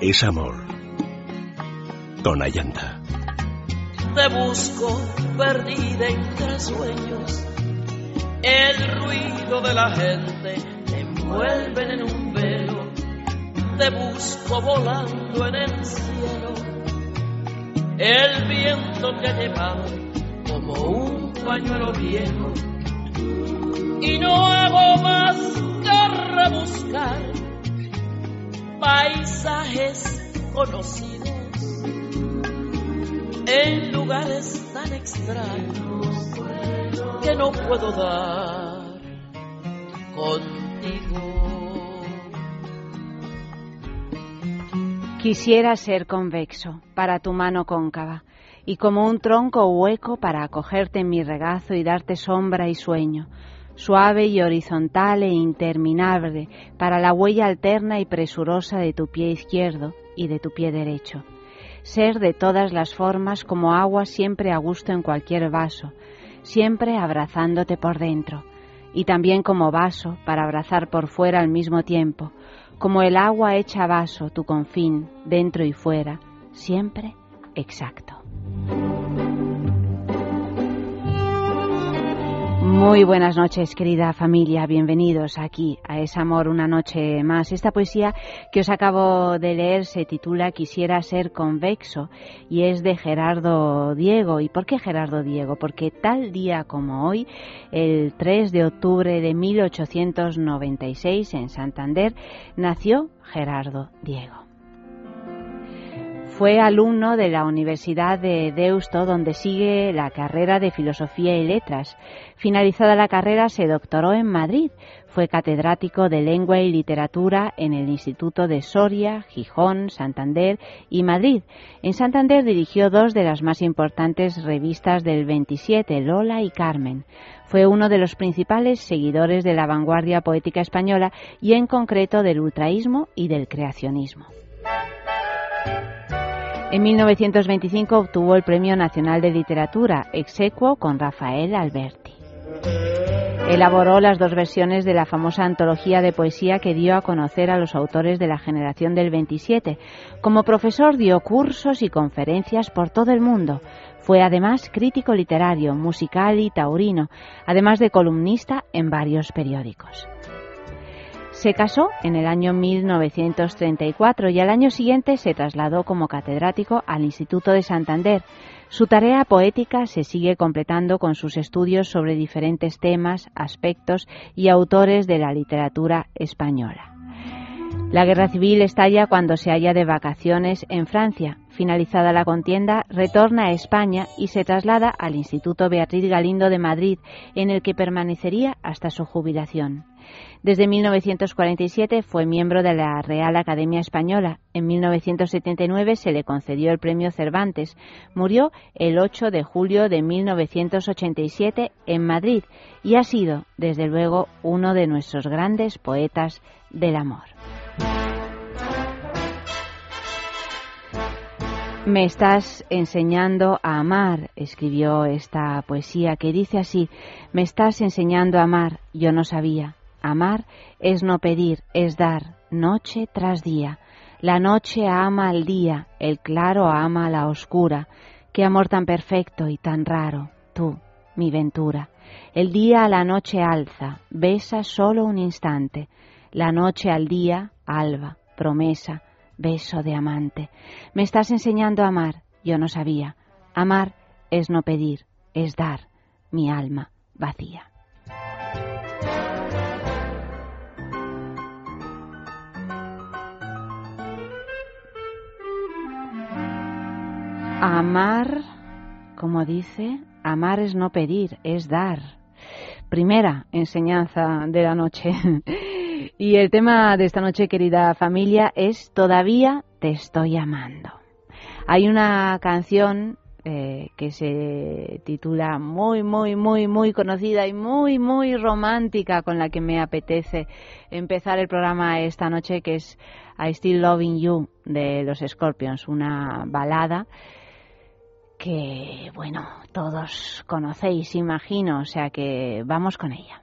es amor. Con Ayanta. Te busco perdida entre sueños. El ruido de la gente te envuelve en un velo. Te busco volando en el cielo. El viento te ha llevado como un pañuelo viejo. Y no hago más que rebuscar paisajes conocidos en lugares tan extraños que no puedo dar contigo. Quisiera ser convexo para tu mano cóncava y como un tronco hueco para acogerte en mi regazo y darte sombra y sueño, suave y horizontal e interminable para la huella alterna y presurosa de tu pie izquierdo y de tu pie derecho. Ser de todas las formas como agua siempre a gusto en cualquier vaso, siempre abrazándote por dentro, y también como vaso para abrazar por fuera al mismo tiempo, como el agua hecha vaso, tu confín, dentro y fuera, siempre exacto. Muy buenas noches, querida familia. Bienvenidos aquí a Es Amor una noche más. Esta poesía que os acabo de leer se titula Quisiera ser convexo y es de Gerardo Diego. ¿Y por qué Gerardo Diego? Porque tal día como hoy, el 3 de octubre de 1896 en Santander, nació Gerardo Diego. Fue alumno de la Universidad de Deusto, donde sigue la carrera de Filosofía y Letras. Finalizada la carrera, se doctoró en Madrid. Fue catedrático de Lengua y Literatura en el Instituto de Soria, Gijón, Santander y Madrid. En Santander dirigió dos de las más importantes revistas del 27, Lola y Carmen. Fue uno de los principales seguidores de la vanguardia poética española y en concreto del ultraísmo y del creacionismo. En 1925 obtuvo el Premio Nacional de Literatura, exequo con Rafael Alberti. Elaboró las dos versiones de la famosa antología de poesía que dio a conocer a los autores de la generación del 27. Como profesor dio cursos y conferencias por todo el mundo. Fue además crítico literario, musical y taurino, además de columnista en varios periódicos. Se casó en el año 1934 y al año siguiente se trasladó como catedrático al Instituto de Santander. Su tarea poética se sigue completando con sus estudios sobre diferentes temas, aspectos y autores de la literatura española. La guerra civil estalla cuando se halla de vacaciones en Francia. Finalizada la contienda, retorna a España y se traslada al Instituto Beatriz Galindo de Madrid, en el que permanecería hasta su jubilación. Desde 1947 fue miembro de la Real Academia Española. En 1979 se le concedió el Premio Cervantes. Murió el 8 de julio de 1987 en Madrid y ha sido, desde luego, uno de nuestros grandes poetas del amor. Me estás enseñando a amar, escribió esta poesía que dice así, me estás enseñando a amar, yo no sabía. Amar es no pedir, es dar, noche tras día. La noche ama al día, el claro ama a la oscura. Qué amor tan perfecto y tan raro, tú, mi ventura. El día a la noche alza, besa solo un instante. La noche al día, alba, promesa, beso de amante. Me estás enseñando a amar, yo no sabía. Amar es no pedir, es dar, mi alma vacía. Amar, como dice, amar es no pedir, es dar. Primera enseñanza de la noche. y el tema de esta noche, querida familia, es Todavía te estoy amando. Hay una canción eh, que se titula muy, muy, muy, muy conocida y muy, muy romántica con la que me apetece empezar el programa esta noche, que es I Still Loving You de los Scorpions, una balada que, bueno, todos conocéis, imagino, o sea que vamos con ella.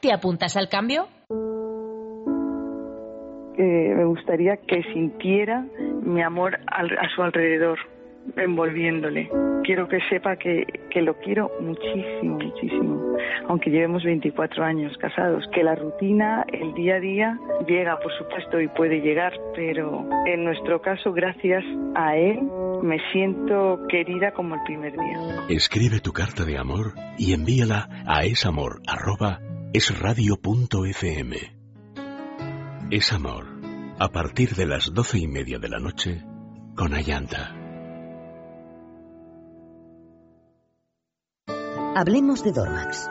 ¿Te apuntas al cambio? Eh, me gustaría que sintiera mi amor a su alrededor, envolviéndole. Quiero que sepa que, que lo quiero muchísimo, muchísimo, aunque llevemos 24 años casados, que la rutina, el día a día, llega, por supuesto, y puede llegar, pero en nuestro caso, gracias a él, me siento querida como el primer día. Escribe tu carta de amor y envíala a esamor es radio.fm. Es amor. A partir de las doce y media de la noche, con Ayanta. Hablemos de Dormax.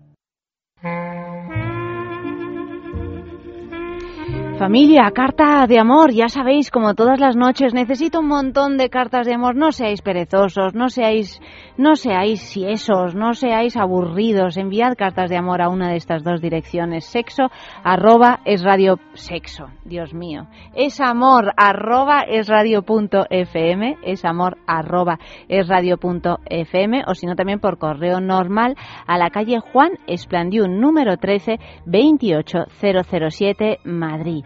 Familia, carta de amor, ya sabéis, como todas las noches, necesito un montón de cartas de amor. No seáis perezosos, no seáis, no seáis siesos, no seáis aburridos. Enviad cartas de amor a una de estas dos direcciones. Sexo, arroba, es radio, sexo, Dios mío. Es amor, arroba, es radio punto fm, es amor, arroba, es radio punto fm, o si no también por correo normal a la calle Juan Esplandiú, número 13, 28007, Madrid.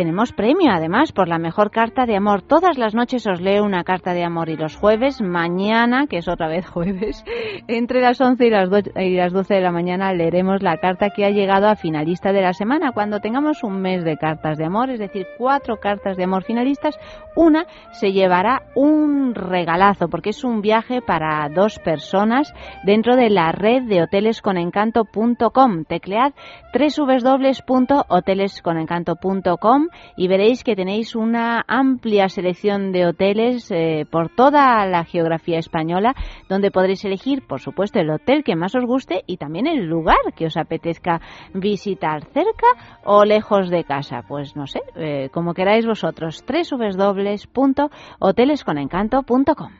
Tenemos premio además por la mejor carta de amor. Todas las noches os leo una carta de amor y los jueves, mañana, que es otra vez jueves, entre las 11 y las, y las 12 de la mañana leeremos la carta que ha llegado a finalista de la semana. Cuando tengamos un mes de cartas de amor, es decir, cuatro cartas de amor finalistas, una se llevará un regalazo porque es un viaje para dos personas dentro de la red de hotelesconencanto.com. Teclead www.hotelesconencanto.com y veréis que tenéis una amplia selección de hoteles eh, por toda la geografía española donde podréis elegir, por supuesto, el hotel que más os guste y también el lugar que os apetezca visitar cerca o lejos de casa. Pues no sé, eh, como queráis vosotros, www.hotelesconencanto.com.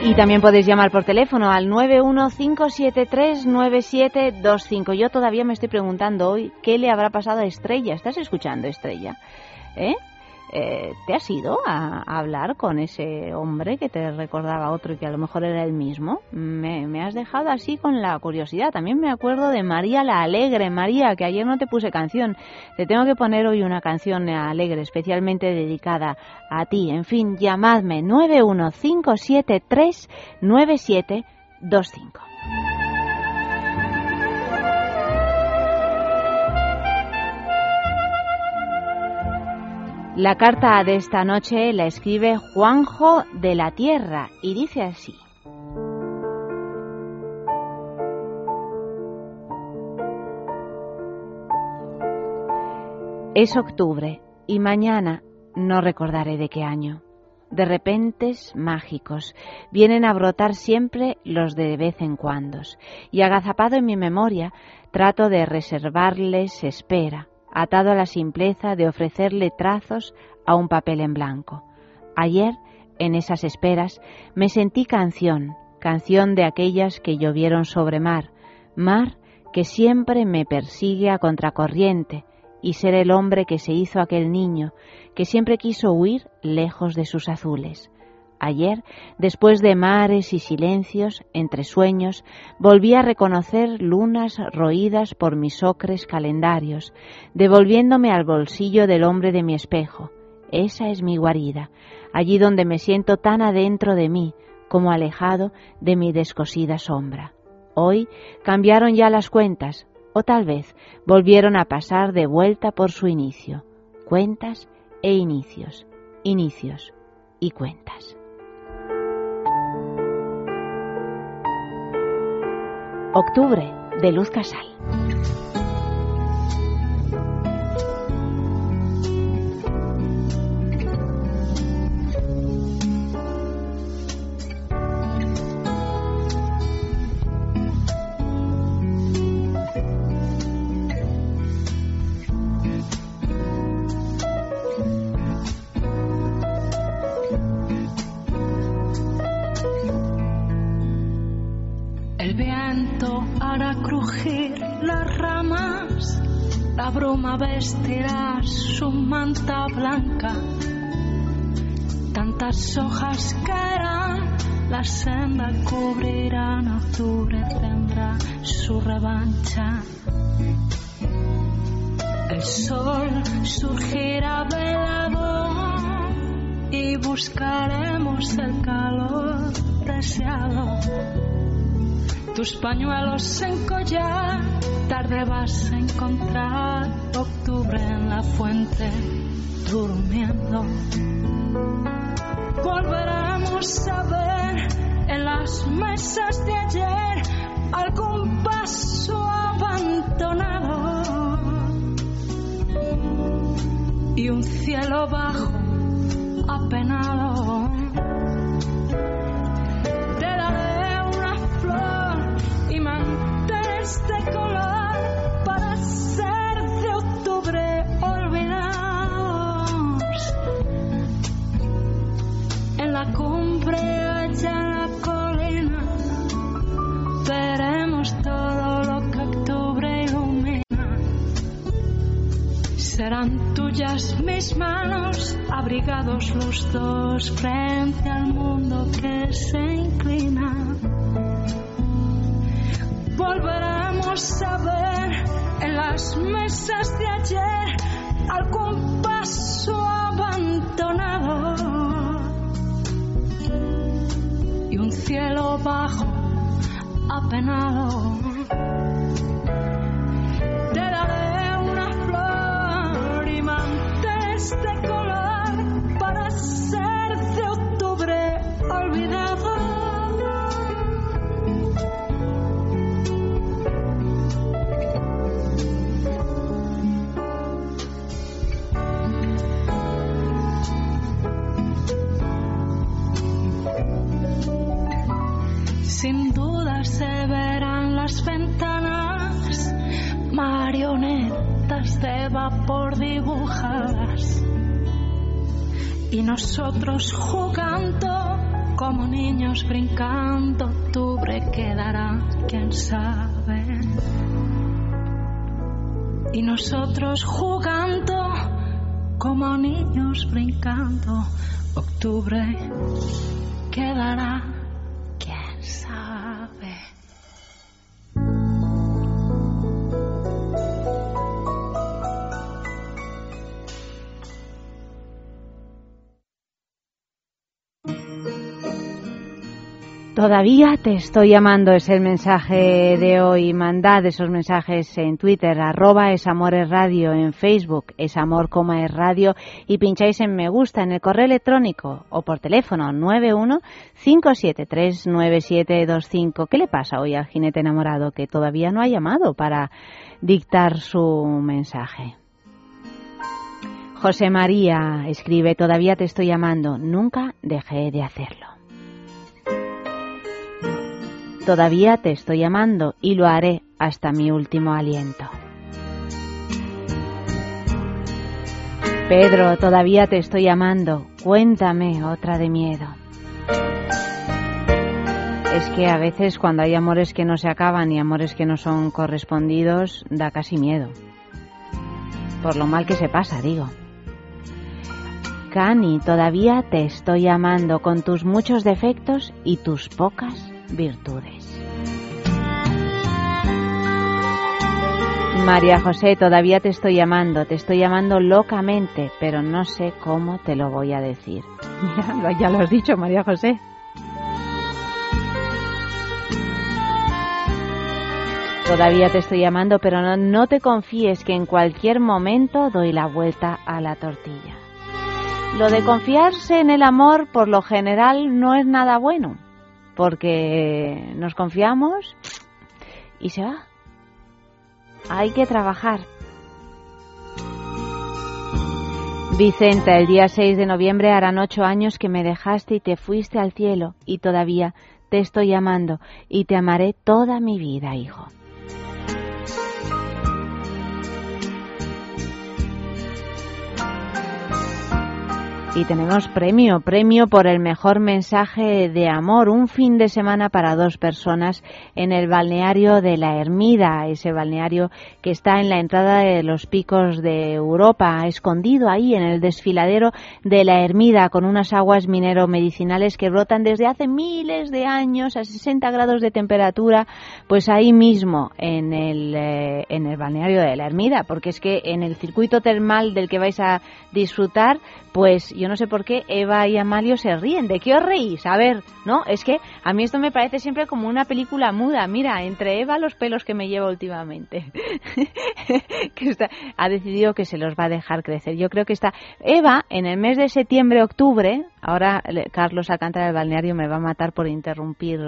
Y también podéis llamar por teléfono al 915739725. Yo todavía me estoy preguntando hoy qué le habrá pasado a Estrella. ¿Estás escuchando, Estrella? ¿Eh? Eh, ¿te has ido a, hablar con ese hombre que te recordaba otro y que a lo mejor era el mismo? Me, me, has dejado así con la curiosidad. También me acuerdo de María la Alegre. María, que ayer no te puse canción. Te tengo que poner hoy una canción alegre, especialmente dedicada a ti. En fin, llamadme 915739725. La carta de esta noche la escribe Juanjo de la Tierra y dice así. Es octubre y mañana no recordaré de qué año. De repentes mágicos vienen a brotar siempre los de vez en cuando y agazapado en mi memoria trato de reservarles espera atado a la simpleza de ofrecerle trazos a un papel en blanco. Ayer, en esas esperas, me sentí canción, canción de aquellas que llovieron sobre mar, mar que siempre me persigue a contracorriente, y ser el hombre que se hizo aquel niño, que siempre quiso huir lejos de sus azules. Ayer, después de mares y silencios, entre sueños, volví a reconocer lunas roídas por mis ocres calendarios, devolviéndome al bolsillo del hombre de mi espejo, Esa es mi guarida, allí donde me siento tan adentro de mí como alejado de mi descosida sombra. Hoy cambiaron ya las cuentas, o tal vez volvieron a pasar de vuelta por su inicio. Cuentas e inicios, inicios y cuentas. Octubre de Luz Casal. La senda cubrirán, octubre tendrá su revancha. El sol surgirá velado y buscaremos el calor deseado. Tus pañuelos en collar, tarde vas a encontrar octubre en la fuente durmiendo. Volveremos a ver en las mesas de ayer algún paso abandonado y un cielo bajo apenado. Serán tuyas mis manos, abrigados los dos frente al mundo que se inclina. Volveremos a ver en las mesas de ayer algún paso abandonado un cielo bajo, apenado. Marionetas de vapor dibujadas. Y nosotros jugando como niños brincando, octubre quedará, quién sabe. Y nosotros jugando como niños brincando, octubre quedará. Todavía te estoy llamando, es el mensaje de hoy. Mandad esos mensajes en Twitter, arroba es radio, en Facebook es amor, es radio y pincháis en me gusta en el correo electrónico o por teléfono 91 573 9725. ¿Qué le pasa hoy al jinete enamorado que todavía no ha llamado para dictar su mensaje? José María escribe, todavía te estoy llamando, nunca dejé de hacerlo. Todavía te estoy amando y lo haré hasta mi último aliento. Pedro, todavía te estoy amando. Cuéntame otra de miedo. Es que a veces cuando hay amores que no se acaban y amores que no son correspondidos, da casi miedo. Por lo mal que se pasa, digo. Cani, todavía te estoy amando con tus muchos defectos y tus pocas virtudes. María José, todavía te estoy llamando, te estoy llamando locamente, pero no sé cómo te lo voy a decir. Ya, ya lo has dicho, María José. Todavía te estoy llamando, pero no, no te confíes que en cualquier momento doy la vuelta a la tortilla. Lo de confiarse en el amor, por lo general, no es nada bueno, porque nos confiamos y se va. Hay que trabajar. Vicenta, el día 6 de noviembre harán ocho años que me dejaste y te fuiste al cielo, y todavía te estoy llamando, y te amaré toda mi vida, hijo. Y tenemos premio, premio por el mejor mensaje de amor, un fin de semana para dos personas en el balneario de la Ermida, ese balneario que está en la entrada de los picos de Europa, escondido ahí en el desfiladero de la Ermida, con unas aguas minero-medicinales que brotan desde hace miles de años a 60 grados de temperatura, pues ahí mismo en el, eh, en el balneario de la Ermida, porque es que en el circuito termal del que vais a disfrutar, pues yo no sé por qué Eva y Amalio se ríen. ¿De qué os reís? A ver, ¿no? Es que a mí esto me parece siempre como una película muda. Mira, entre Eva los pelos que me lleva últimamente. que ha decidido que se los va a dejar crecer. Yo creo que está... Eva, en el mes de septiembre, octubre, ahora Carlos Alcántara del balneario me va a matar por interrumpir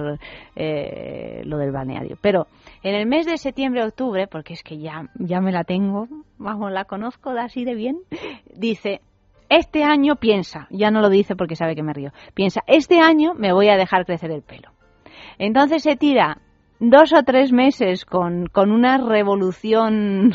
eh, lo del balneario. Pero en el mes de septiembre, octubre, porque es que ya, ya me la tengo, vamos, la conozco así de bien, dice, este año piensa, ya no lo dice porque sabe que me río, piensa, este año me voy a dejar crecer el pelo. Entonces se tira dos o tres meses con, con una revolución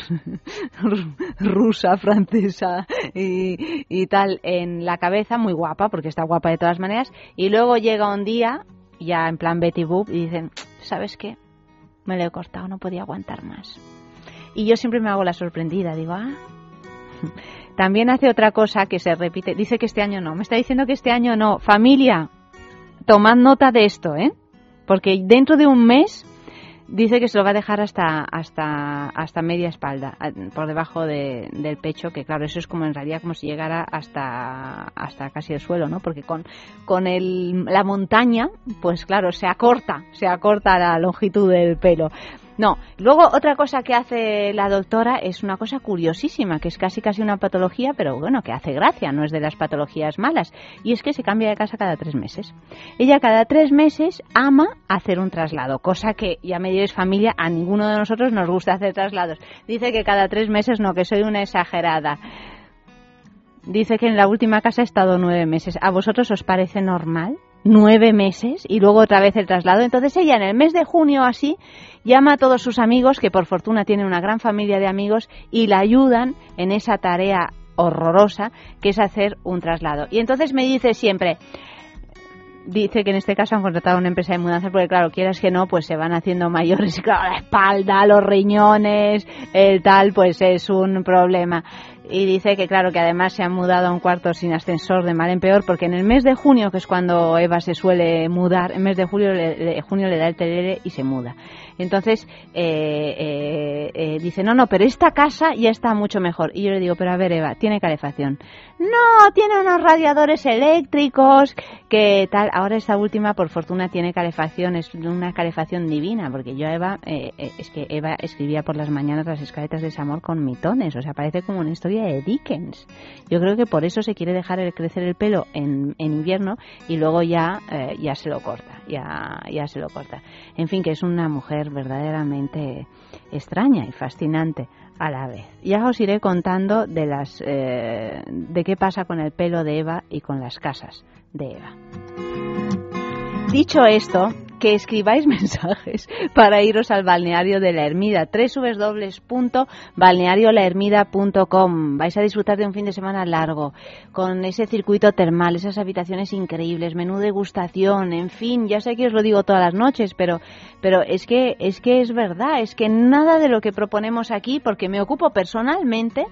rusa, francesa y, y, tal en la cabeza, muy guapa, porque está guapa de todas maneras, y luego llega un día, ya en plan Betty Boop, y dicen, ¿sabes qué? Me lo he cortado, no podía aguantar más. Y yo siempre me hago la sorprendida, digo, ah, también hace otra cosa que se repite. Dice que este año no. Me está diciendo que este año no. Familia, tomad nota de esto, ¿eh? Porque dentro de un mes dice que se lo va a dejar hasta hasta hasta media espalda, por debajo del pecho, que claro, eso es como en realidad como si llegara hasta hasta casi el suelo, ¿no? Porque con con el, la montaña, pues claro, se acorta, se acorta la longitud del pelo. No, luego otra cosa que hace la doctora es una cosa curiosísima, que es casi casi una patología, pero bueno, que hace gracia, no es de las patologías malas, y es que se cambia de casa cada tres meses. Ella cada tres meses ama hacer un traslado, cosa que ya me diréis familia, a ninguno de nosotros nos gusta hacer traslados. Dice que cada tres meses no, que soy una exagerada. Dice que en la última casa ha estado nueve meses. ¿A vosotros os parece normal? Nueve meses y luego otra vez el traslado. Entonces ella en el mes de junio así llama a todos sus amigos, que por fortuna tiene una gran familia de amigos, y la ayudan en esa tarea horrorosa que es hacer un traslado. Y entonces me dice siempre, dice que en este caso han contratado una empresa de mudanza porque claro, quieras que no, pues se van haciendo mayores, claro, la espalda, los riñones, el tal, pues es un problema y dice que claro que además se han mudado a un cuarto sin ascensor de mal en peor porque en el mes de junio que es cuando Eva se suele mudar en el mes de julio le, junio le da el telere y se muda. Entonces eh, eh, eh, dice no no pero esta casa ya está mucho mejor y yo le digo pero a ver Eva tiene calefacción no tiene unos radiadores eléctricos que tal ahora esta última por fortuna tiene calefacción es una calefacción divina porque yo Eva es que Eva escribía por las mañanas las escaletas de amor con mitones o sea parece como una historia de Dickens. Yo creo que por eso se quiere dejar crecer el pelo en, invierno y luego ya, eh, ya se lo corta, ya, ya se lo corta. En fin, que es una mujer verdaderamente extraña y fascinante a la vez. Ya os iré contando de las eh, de qué pasa con el pelo de Eva y con las casas de Eva. Dicho esto, que escribáis mensajes para iros al balneario de la Ermida, www.balneariolahermida.com. Vais a disfrutar de un fin de semana largo, con ese circuito termal, esas habitaciones increíbles, menú degustación, en fin, ya sé que os lo digo todas las noches, pero, pero es que, es que es verdad, es que nada de lo que proponemos aquí, porque me ocupo personalmente,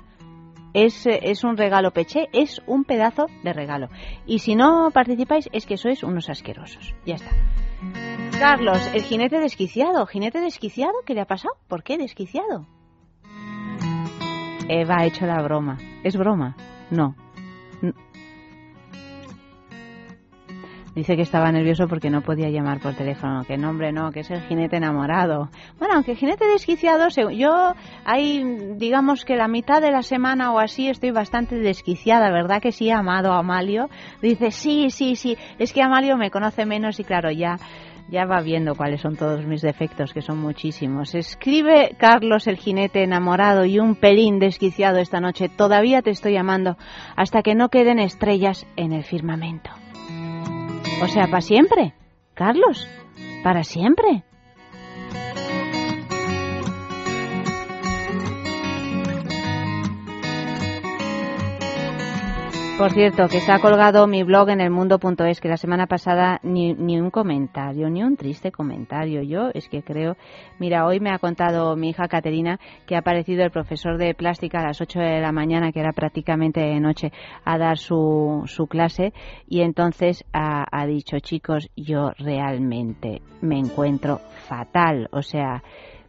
es, es, un regalo peché, es un pedazo de regalo. Y si no participáis es que sois unos asquerosos. Ya está. Carlos, el jinete desquiciado. ¿Jinete desquiciado? ¿Qué le ha pasado? ¿Por qué desquiciado? Eva ha hecho la broma. ¿Es broma? No. Dice que estaba nervioso porque no podía llamar por teléfono. Que nombre no, que es el jinete enamorado. Bueno, aunque jinete desquiciado, yo hay, digamos que la mitad de la semana o así estoy bastante desquiciada, ¿verdad que sí, amado Amalio? Dice, sí, sí, sí, es que Amalio me conoce menos y claro, ya ya va viendo cuáles son todos mis defectos, que son muchísimos. Escribe Carlos el jinete enamorado y un pelín desquiciado esta noche. Todavía te estoy llamando hasta que no queden estrellas en el firmamento. O sea, para siempre. Carlos, para siempre. Por cierto, que está colgado mi blog en el mundo.es, que la semana pasada ni, ni, un comentario, ni un triste comentario. Yo es que creo, mira, hoy me ha contado mi hija Caterina que ha aparecido el profesor de plástica a las 8 de la mañana, que era prácticamente de noche, a dar su, su clase y entonces ha dicho, chicos, yo realmente me encuentro fatal. O sea,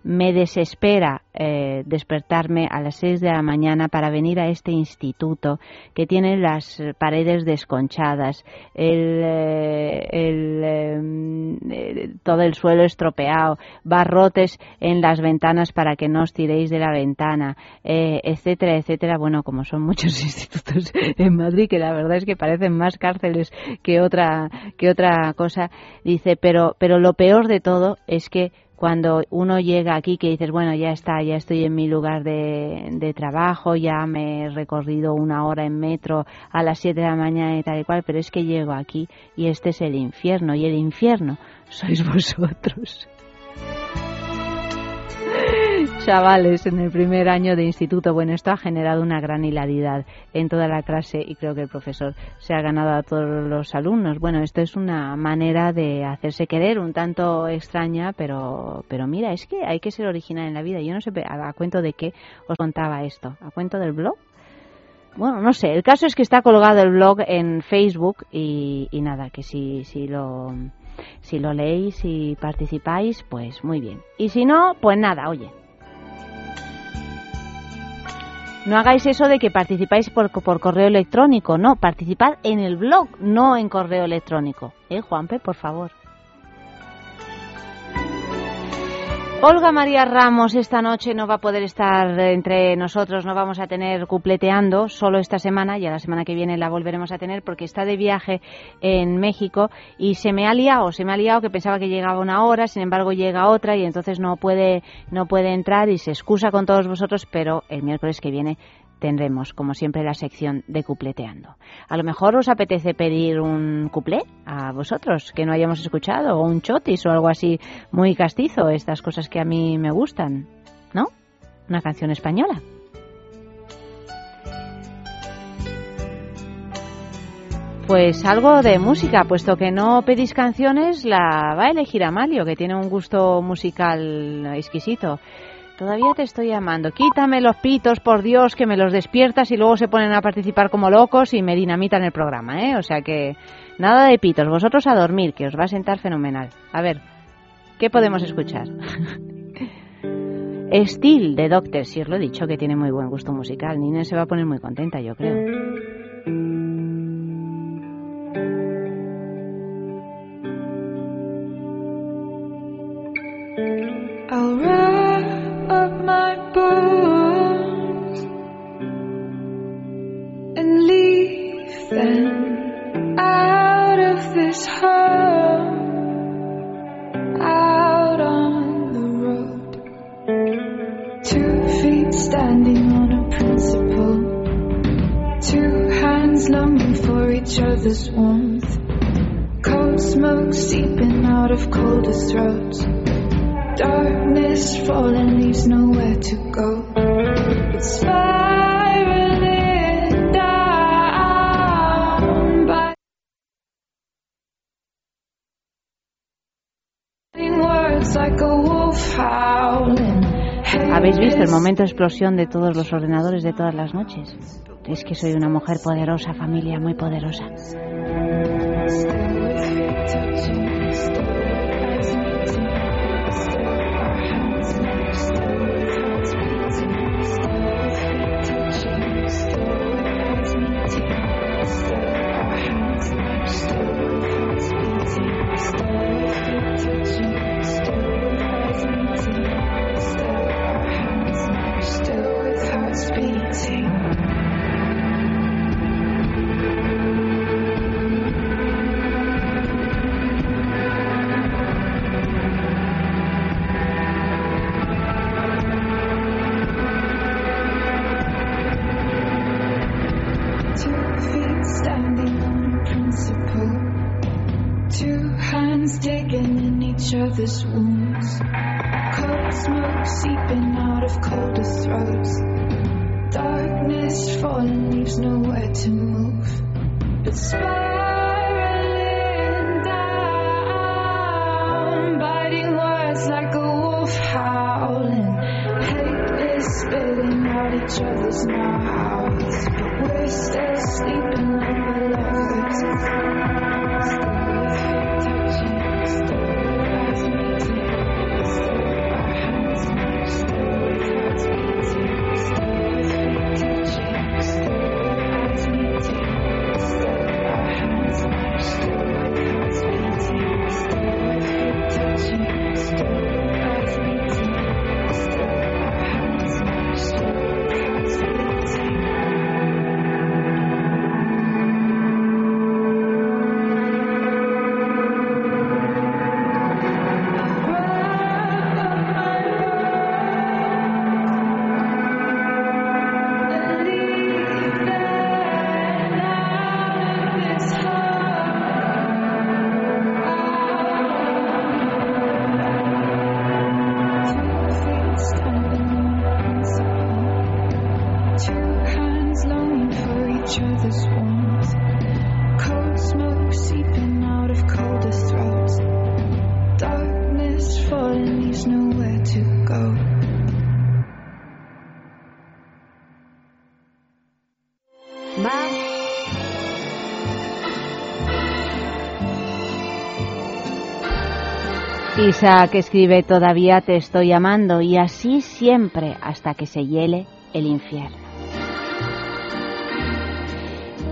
me desespera eh, despertarme a las 6 de la mañana para venir a este instituto que tiene las paredes desconchadas, el, eh, el, eh, todo el suelo estropeado, barrotes en las ventanas para que no os tiréis de la ventana, etcétera, etcétera. Bueno, como son muchos institutos en Madrid que la verdad es que parecen más cárceles que otra que otra cosa, dice, pero pero lo peor de todo es que cuando uno llega aquí que dices, bueno, ya está, ya estoy en mi lugar de, de, trabajo, ya me he recorrido una hora en metro a las 7 de la mañana y tal y cual, pero es que llego aquí y este es el infierno y el infierno sois vosotros. Chavales, en el primer año de instituto, bueno, esto ha generado una gran hilaridad en toda la clase y creo que el profesor se ha ganado a todos los alumnos. Bueno, esto es una manera de hacerse querer, un tanto extraña, pero, pero mira, es que hay que ser original en la vida. Yo no sé a, cuento de qué os contaba esto, a cuento del blog. Bueno, no sé, el caso es que está colgado el blog en Facebook y, y nada, que si, si lo si lo leéis y participáis, pues muy bien. Y si no, pues nada, oye, No hagáis eso de que participáis por, correo electrónico, no, participad en el blog, no en correo electrónico. ¿Eh, Juanpe, por favor? Olga María Ramos esta noche no va a poder estar entre nosotros, no vamos a tener cupleteando solo esta semana, y a la semana que viene la volveremos a tener porque está de viaje en México y se me ha liado, se me ha liado que pensaba que llegaba una hora, sin embargo llega otra y entonces no puede, no puede entrar y se excusa con todos vosotros, pero el miércoles que viene tendremos, como siempre, la sección de cupleteando. A lo mejor os apetece pedir un cuplé a vosotros que no hayamos escuchado, o un chotis o algo así muy castizo, estas cosas que a mí me gustan, ¿no? Una canción española. Pues algo de música, puesto que no pedís canciones, la va a elegir Amalio, que tiene un gusto musical exquisito. Todavía te estoy llamando. Quítame los pitos, por Dios, que me los despiertas y luego se ponen a participar como locos y me dinamitan el programa, ¿eh? O sea que nada de pitos. Vosotros a dormir, que os va a sentar fenomenal. A ver, ¿qué podemos escuchar? Steel de Doctor, si os lo he dicho, que tiene muy buen gusto musical. Nina se va a poner muy contenta, yo creo. And leave them out of this home, out on the road. Two feet standing on a principle, two hands longing for each other's warmth, cold smoke seeping out of colder throats. Darkness falling leaves nowhere to go. It's spiraling down by words like a wolf howling. ¿Habéis visto el momento de explosión de todos los ordenadores de todas las noches? Es que soy una mujer poderosa, familia muy poderosa. Isaac escribe todavía te estoy amando y así siempre hasta que se hiele el infierno.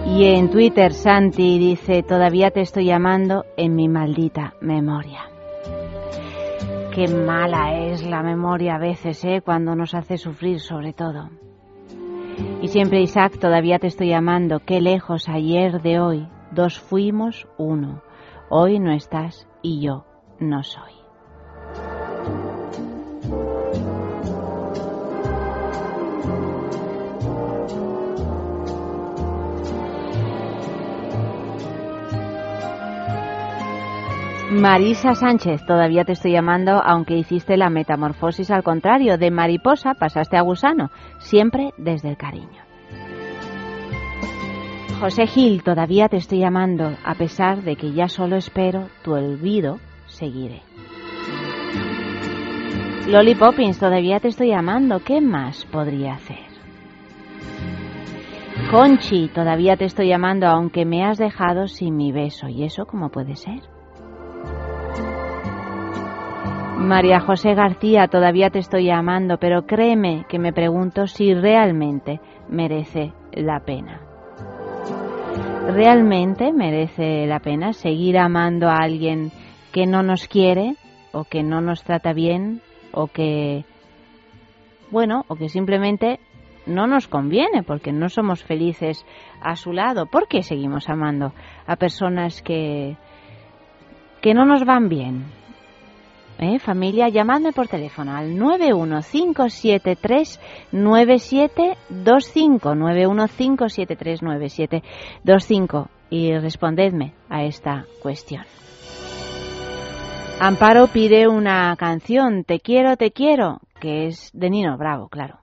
Y en Twitter Santi dice todavía te estoy amando en mi maldita memoria. Qué mala es la memoria a veces, ¿eh? Cuando nos hace sufrir sobre todo. Y siempre Isaac todavía te estoy amando. Qué lejos ayer de hoy. Dos fuimos uno. Hoy no estás y yo no soy. Marisa Sánchez, todavía te estoy llamando, aunque hiciste la metamorfosis al contrario, de mariposa pasaste a gusano, siempre desde el cariño. José Gil, todavía te estoy llamando, a pesar de que ya solo espero tu olvido, seguiré. Loli Poppins, todavía te estoy llamando, ¿qué más podría hacer? Conchi, todavía te estoy llamando, aunque me has dejado sin mi beso, ¿y eso cómo puede ser? María José García, todavía te estoy llamando, pero créeme que me pregunto si realmente merece la pena. ¿Realmente merece la pena seguir amando a alguien que no nos quiere o que no nos trata bien o que, bueno, o que simplemente no nos conviene porque no somos felices a su lado? ¿Por qué seguimos amando a personas que, que no nos van bien? ¿Eh? Familia, llamadme por teléfono al 915739725, 915739725 y respondedme a esta cuestión. Amparo pide una canción, Te quiero, te quiero, que es de Nino Bravo, claro.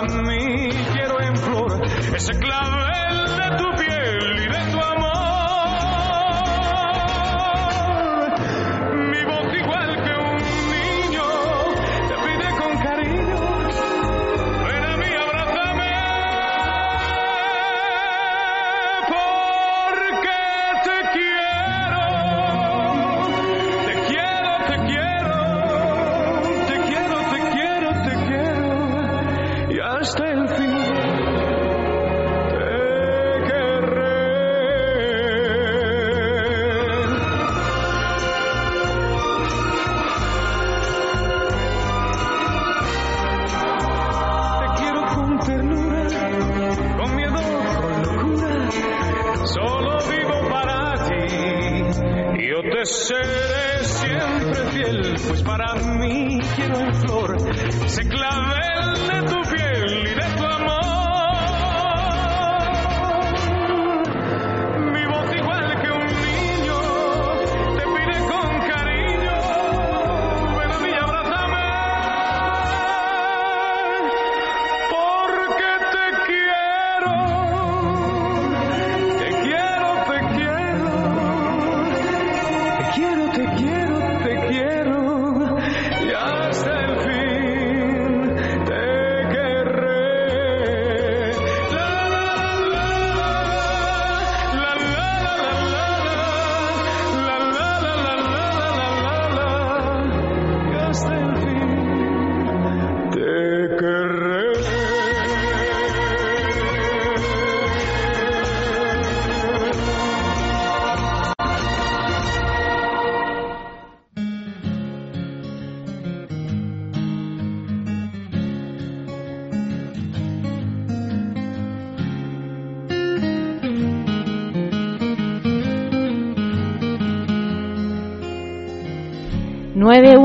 Pues para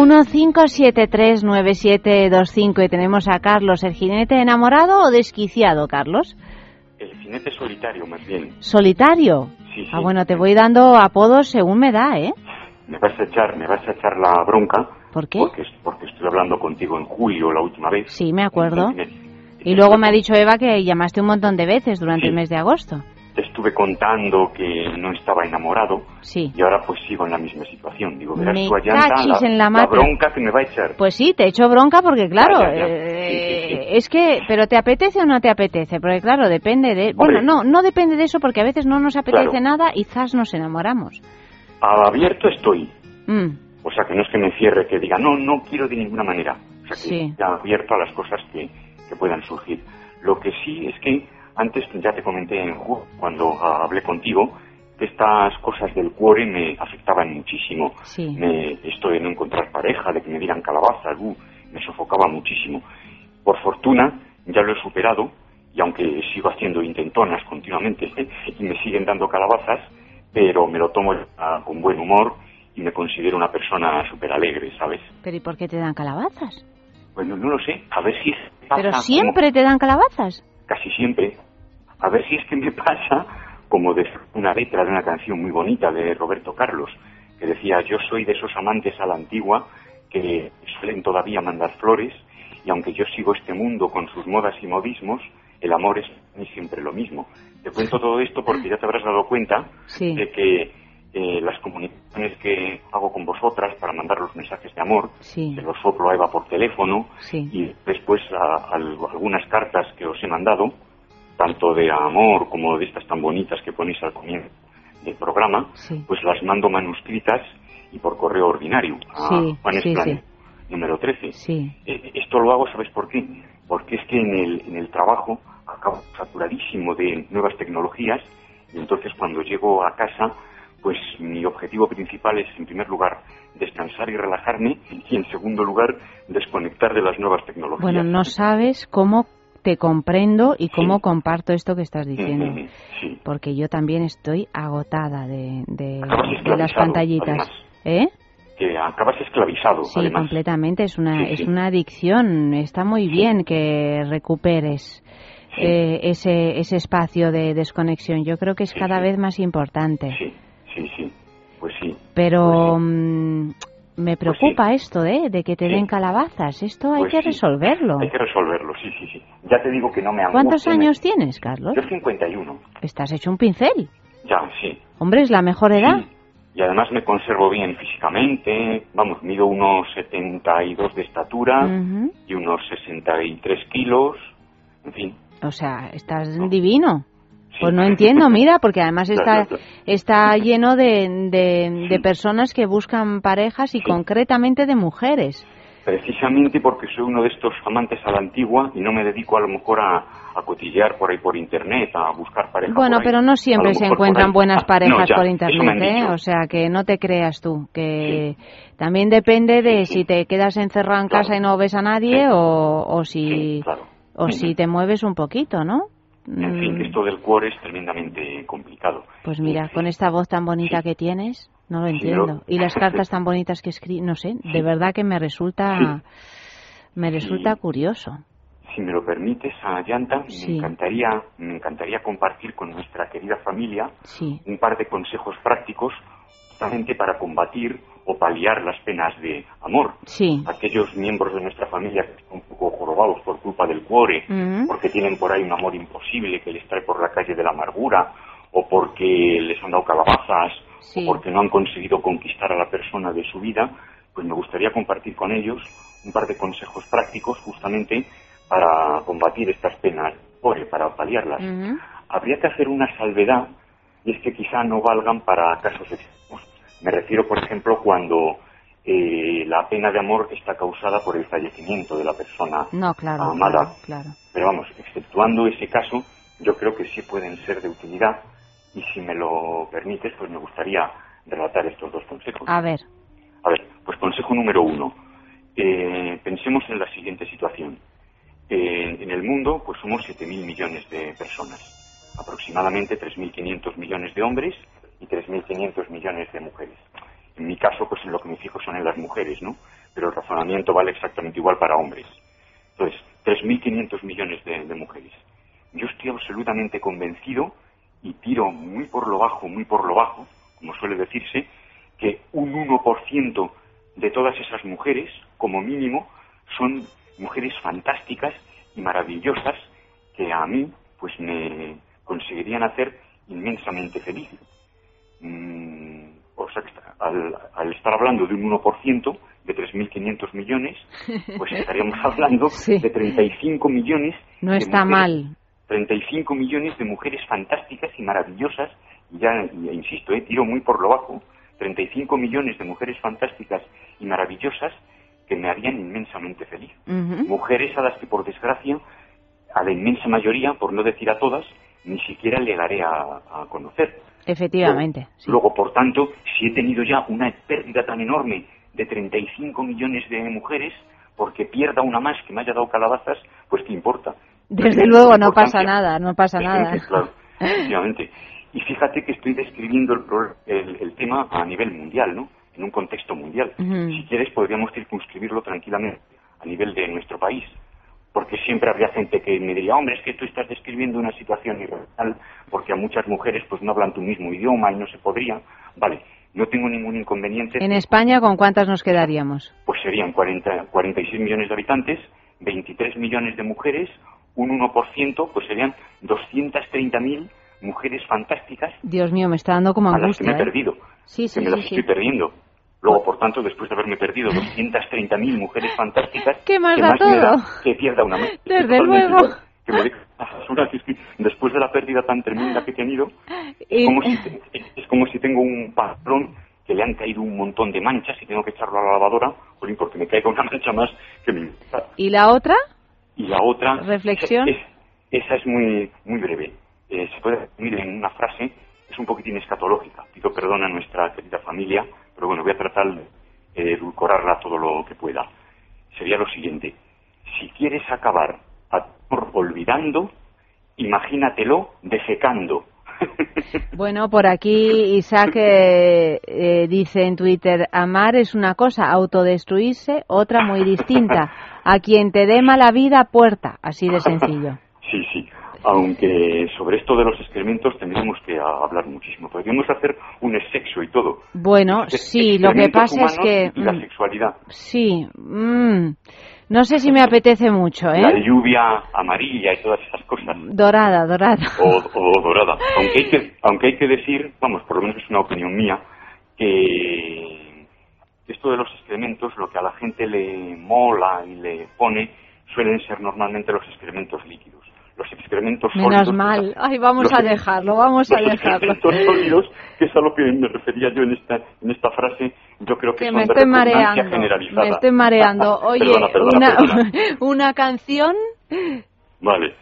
915739725 y tenemos a Carlos, el jinete enamorado o desquiciado, Carlos. El jinete solitario, más bien. Solitario. Sí, sí. Ah, bueno, te voy dando apodos según me da, ¿eh? Me vas a echar, me vas a echar la bronca. ¿Por qué? Porque, porque estoy hablando contigo en julio la última vez. Sí, me acuerdo. Entonces, Y luego me ha dicho Eva que llamaste un montón de veces durante Sí. el mes de agosto. Te estuve contando que no estaba enamorado Sí. y ahora pues sigo en la misma situación. Digo, verás Me tú cachis la, en la la bronca que me va a echar. Pues sí, te echo bronca porque claro, Ya, ya, ya. eh, Sí, sí, sí. es que, pero ¿te apetece o no te apetece? Porque claro, depende de... Bueno, no, no depende de eso porque a veces no nos apetece Claro. nada y zas nos enamoramos. Abierto estoy. Mm, O sea, que no es que me cierre, que diga, no, no quiero de ninguna manera. O sea, que Sí. abierto a las cosas que, que puedan surgir. Lo que sí es que antes ya te comenté en ju- cuando ah, hablé contigo que estas cosas del cuore me afectaban muchísimo. Sí. Me, esto de no encontrar pareja, de que me dieran calabazas, uh, me sofocaba muchísimo. Por fortuna ya lo he superado y aunque sigo haciendo intentonas continuamente y me siguen dando calabazas, pero me lo tomo con buen humor y me considero una persona súper alegre, ¿sabes? Pero ¿y por qué te dan calabazas? Bueno, no lo sé, a ver si pasa Pero como- siempre te dan calabazas. casi siempre, a ver si es que me pasa como de una letra de una canción muy bonita de Roberto Carlos, que decía, yo soy de esos amantes a la antigua que suelen todavía mandar flores, y aunque yo sigo este mundo con sus modas y modismos, el amor es ni siempre lo mismo. Te cuento todo esto porque ya te habrás dado cuenta Sí. de que eh, las comunicaciones que hago con vosotras para mandar los mensajes de amor, Sí. se los soplo a Eva por teléfono, Sí. y después a- al- algunas cartas que os he mandado, tanto de amor como de estas tan bonitas que ponéis al comienzo del programa, Sí. pues las mando manuscritas y por correo ordinario a Sí, Juan número 13. Sí. Eh, Esto lo hago, ¿sabes por qué? Porque es que en el, en el trabajo acabo saturadísimo de nuevas tecnologías y entonces cuando llego a casa, pues mi objetivo principal es, en primer lugar, descansar y relajarme y, en segundo lugar, desconectar de las nuevas tecnologías. Bueno, no sabes cómo te comprendo y cómo comparto esto que estás diciendo. Sí. Porque yo también estoy agotada de, de, de las pantallitas. además. ¿Eh? Que acabas esclavizado, Sí, además. completamente. Es una, Sí, es sí. una adicción. Está muy bien que recuperes eh, ese, ese espacio de desconexión. Yo creo que es cada vez más importante. Sí, sí, sí. Pues sí. Pero mm, me preocupa esto ¿eh? de que te den calabazas. Esto hay Pues que sí. resolverlo. Hay que resolverlo, sí, sí, sí. Ya te digo que no me angustia. ¿Cuántos me- años tienes, Carlos? Yo 51. Estás hecho un pincel. Ya, sí. Hombre, es la mejor edad. Y además me conservo bien físicamente. Vamos, mido unos 72 de estatura Ujú. y unos 63 kilos. En fin. O sea, estás divino. Pues no entiendo, mira, porque además está, está lleno de, de, de personas que buscan parejas y concretamente de mujeres. Precisamente porque soy uno de estos amantes a la antigua y no me dedico a lo mejor a, a cotillear por ahí por internet, a buscar pareja. Bueno, por ahí. pero no siempre se encuentran buenas Ah, parejas no, ya, por internet, ¿eh? O sea, que no te creas tú, que también depende de si te quedas encerrado en casa y no ves a nadie o, o si o si te mueves un poquito, ¿no? En fin, Mm, que esto del cuore es tremendamente complicado. Pues mira, con esta voz tan bonita que tienes, No lo Sí, entiendo. lo- Y las cartas tan bonitas que escribe, no sé, de verdad que me resulta, me resulta curioso. Si me lo permites, Ayanta, Sí. me encantaría, me encantaría compartir con nuestra querida familia Sí. un par de consejos prácticos justamente para combatir o paliar las penas de amor. Sí. Aquellos miembros de nuestra familia que están un poco jorobados por culpa del cuore, Ujú. porque tienen por ahí un amor imposible que les trae por la calle de la amargura, o porque les han dado calabazas, Sí. o porque no han conseguido conquistar a la persona de su vida, pues me gustaría compartir con ellos un par de consejos prácticos justamente para combatir estas penas, core, para paliarlas. Ujú. Habría que hacer una salvedad y es que quizá no valgan para casos extremos. Me refiero, por ejemplo, cuando eh, la pena de amor está causada por el fallecimiento de la persona No, claro, amada. claro, claro. Pero vamos, exceptuando ese caso, yo creo que sí pueden ser de utilidad y si me lo permites, pues me gustaría relatar estos dos consejos. A ver, A ver, pues consejo número uno. Eh, pensemos en la siguiente situación. Eh, en el mundo, pues somos 7.000 millones de personas. Aproximadamente 3.500 millones de hombres y 3.500 millones de mujeres. En mi caso, pues en lo que me fijo son en las mujeres, ¿no? Pero el razonamiento vale exactamente igual para hombres. Entonces, 3.500 millones de, mujeres. Yo estoy absolutamente convencido y tiro muy por lo bajo, muy por lo bajo, como suele decirse, que un 1% de todas esas mujeres, como mínimo, son mujeres fantásticas y maravillosas que a mí, pues me conseguirían hacer inmensamente feliz. Mm, o sea, al, al estar hablando de un 1% de 3.500 millones, pues estaríamos hablando Sí. de 35 millones no está mujeres mal. 35 millones de mujeres fantásticas y maravillosas, y ya y insisto, eh, tiro muy por lo bajo, 35 millones de mujeres fantásticas y maravillosas que me harían inmensamente feliz. Mujeres a las que, por desgracia, a la inmensa mayoría, por no decir a todas, ni siquiera llegaré a, a conocer. Efectivamente. sí. Luego, por tanto, si he tenido ya una pérdida tan enorme de 35 millones de mujeres, porque pierda una más que me haya dado calabazas, pues qué importa. Desde luego, no pasa nada, no pasa nada. Claro, efectivamente. Y fíjate que estoy describiendo el, pro- el- el tema a nivel mundial, ¿no? En un contexto mundial. Si quieres, podríamos circunscribirlo tranquilamente a nivel de nuestro país. Porque siempre habría gente que me diría, hombre, es que tú estás describiendo una situación irreal, porque a muchas mujeres pues no hablan tu mismo idioma y no se podría. Vale, no tengo ningún inconveniente. En España, ¿con cuántas nos quedaríamos? Pues serían 40, 46 millones de habitantes, 23 millones de mujeres, un 1%, pues serían 230.000 mujeres fantásticas Dios mío, me está dando como a las que angustia. me he ¿eh? perdido. Sí, sí, que me las estoy perdiendo. Luego, por tanto, después de haberme perdido 230.000 mujeres fantásticas, ¿Qué más que da más me da todo? que pierda una más. Desde luego. igual, Que me que después de la pérdida tan tremenda que he tenido, Y- es como, si, te- es como si tengo un patrón que le han caído un montón de manchas y tengo que echarlo a la lavadora, porque me caiga una mancha más que me. ¿Y la otra? Y la otra... ¿Reflexión? es- esa es muy, muy breve. Eh, se puede resumir en una frase, es un poquitín escatológica. Pido perdón a nuestra querida familia, pero bueno, voy a tratar de edulcorarla todo lo que pueda. Sería lo siguiente. Si quieres acabar a- olvidando, imagínatelo defecando. Bueno, por aquí Isaac eh, eh, dice en Twitter, amar es una cosa, autodestruirse otra muy distinta. A quien te dé mala vida, puerta, así de sencillo. Sí, sí. Aunque sobre esto de los excrementos tendríamos que hablar muchísimo. Podríamos hacer un sexo y todo. Bueno, Ex- sí, lo que pasa es que... Y la mm, sexualidad. Sí, mm, no sé si me apetece mucho, La ¿eh? lluvia amarilla y todas esas cosas. Dorada, dorada. o, o dorada. Aunque hay, que, aunque hay que decir, vamos, por lo menos es una opinión mía, que esto de los excrementos, lo que a la gente le mola y le pone, suelen ser normalmente los excrementos líquidos. Los excrementos Menos sólidos, mal. Ay, vamos los a dejarlo, vamos a los dejarlo. excrementos sólidos, que es a lo que me refería yo en esta, en esta frase, yo creo que, Que son me de estoy repugnancia mareando. generalizada. Me estoy mareando. Oye, Perdona, perdona, una, perdona. una canción. Vale.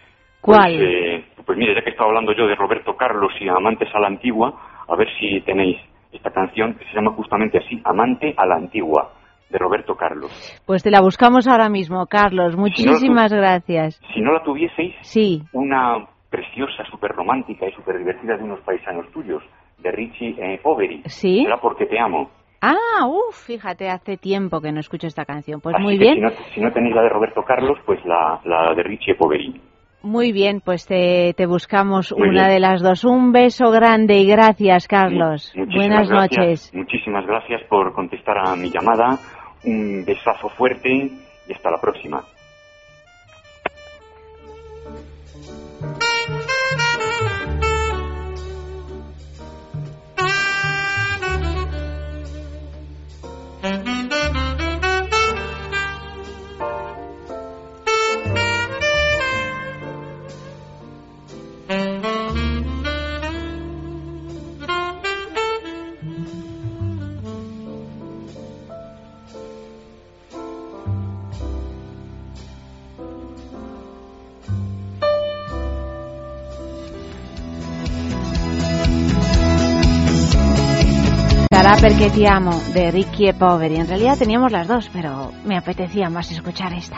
¿Cuál? Pues, eh, pues mire, ya que estaba hablando yo de Roberto Carlos y Amantes a la Antigua, a ver si tenéis esta canción que se llama justamente así, Amante a la Antigua, de Roberto Carlos. Pues te la buscamos ahora mismo, Carlos. Muchísimas gracias. Si no la tuvieseis, Sí, una preciosa, súper romántica y súper divertida de unos paisanos tuyos, de Richie eh, Poveri. ¿Sí? Será porque te amo. Ah, uff, fíjate, hace tiempo que no escucho esta canción. Pues Así muy que bien. Si no, si no tenéis la de Roberto Carlos, pues la, la de Richie Poveri. Muy bien, pues te, te buscamos Muy una bien. de las dos. Un beso grande y gracias, Carlos. Muchísimas Buenas gracias, noches. Muchísimas gracias por contestar a mi llamada. Un besazo fuerte y hasta la próxima. Perché ti amo de Ricky e Poveri. En realidad teníamos las dos, pero me apetecía más escuchar esta.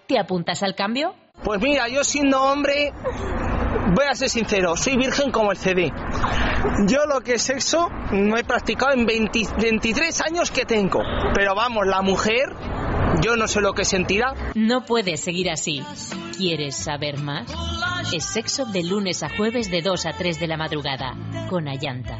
¿te apuntas al cambio? Pues mira, yo siendo hombre, voy a ser sincero, soy virgen como el CD. Yo lo que es sexo no he practicado en 20 23 años que tengo. Pero vamos, la mujer, yo no sé lo que sentirá. No puedes seguir así. ¿Quieres saber más? Es sexo de lunes a jueves de 2 a 3 de la madrugada con Ayanta.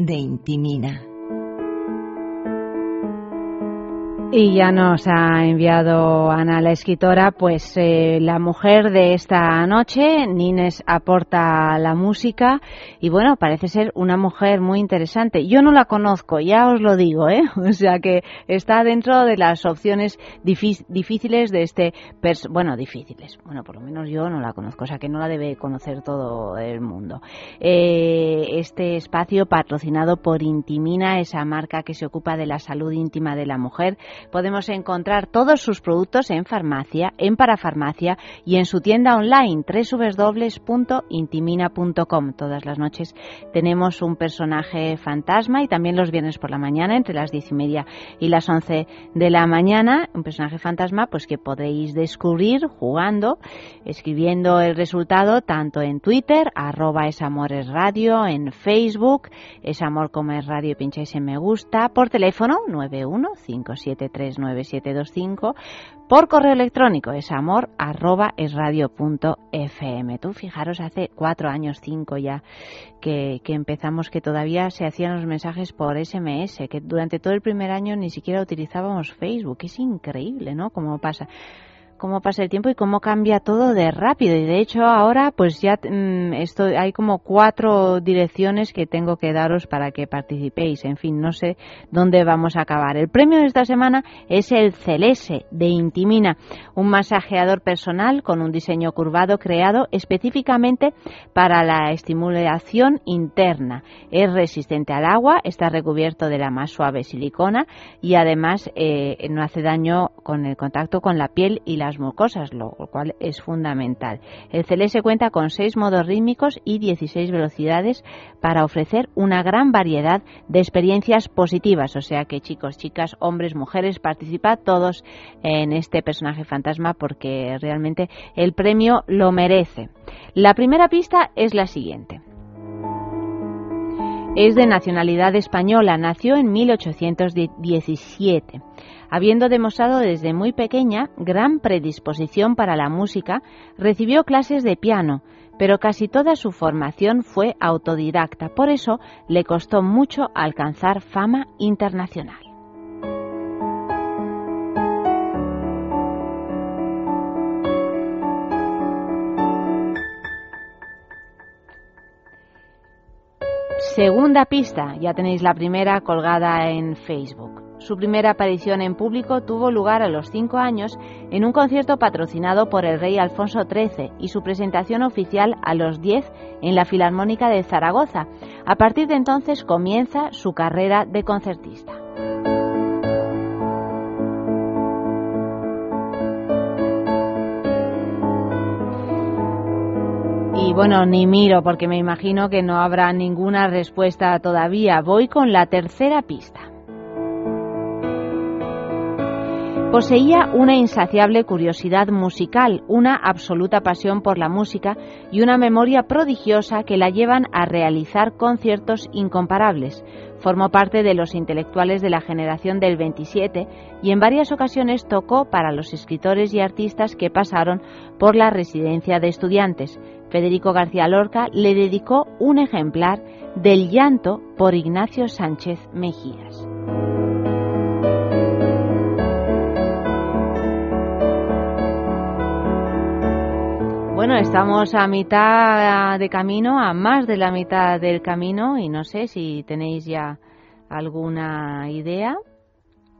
De Intimina. Y ya nos ha enviado Ana, la escritora, pues eh, la mujer de esta noche. Nines aporta la música y bueno, parece ser una mujer muy interesante. Yo no la conozco, ya os lo digo, ¿eh? O sea que está dentro de las opciones difí- difíciles de este, pers- bueno, difíciles. Bueno, por lo menos yo no la conozco, o sea que no la debe conocer todo el mundo. Eh, este espacio patrocinado por Intimina, esa marca que se ocupa de la salud íntima de la mujer, podemos encontrar todos sus productos en farmacia, en parafarmacia y en su tienda online www.intimina.com. Todas las noches tenemos un personaje fantasma y también los viernes por la mañana entre las diez y media y las once de la mañana, un personaje fantasma pues que podéis descubrir jugando, escribiendo el resultado tanto en Twitter, arroba es amor es radio, en Facebook, es amor como es radio, pincháis en me gusta, por teléfono 915739725, por correo electrónico es amor arroba es punto fm. Tú fijaros, hace cuatro años, cinco ya, que, que empezamos, que todavía se hacían los mensajes por SMS, que durante todo el primer año ni siquiera utilizábamos Facebook. Es increíble, ¿no? Cómo pasa cómo pasa el tiempo y cómo cambia todo de rápido. Y de hecho ahora pues ya mm, esto, hay como cuatro direcciones que tengo que daros para que participéis. En fin, no sé dónde vamos a acabar. El premio de esta semana es el Celese de Intimina, un masajeador personal con un diseño curvado creado específicamente para la estimulación interna. Es resistente al agua, está recubierto de la más suave silicona y además eh, no hace daño con el contacto con la piel y las mucosas, lo cual es fundamental. El Celeste cuenta con seis modos rítmicos y 16 velocidades para ofrecer una gran variedad de experiencias positivas. O sea que chicos, chicas, hombres, mujeres, participad todos en este personaje fantasma porque realmente el premio lo merece. La primera pista es la siguiente. Es de nacionalidad española, nació en 1817. Habiendo demostrado desde muy pequeña gran predisposición para la música, recibió clases de piano, pero casi toda su formación fue autodidacta, por eso le costó mucho alcanzar fama internacional. Segunda pista, ya tenéis la primera colgada en Facebook. Su primera aparición en público tuvo lugar a los cinco años en un concierto patrocinado por el rey Alfonso XIII y su presentación oficial a los 10 en la Filarmónica de Zaragoza. A partir de entonces comienza su carrera de concertista. Y bueno, ni miro porque me imagino que no habrá ninguna respuesta todavía. Voy con la tercera pista. Poseía una insaciable curiosidad musical, una absoluta pasión por la música y una memoria prodigiosa que la llevan a realizar conciertos incomparables. Formó parte de los intelectuales de la generación del 27 y en varias ocasiones tocó para los escritores y artistas que pasaron por la residencia de estudiantes. Federico García Lorca le dedicó un ejemplar del llanto por Ignacio Sánchez Mejías. Bueno, estamos a mitad de camino, a más de la mitad del camino y no sé si tenéis ya alguna idea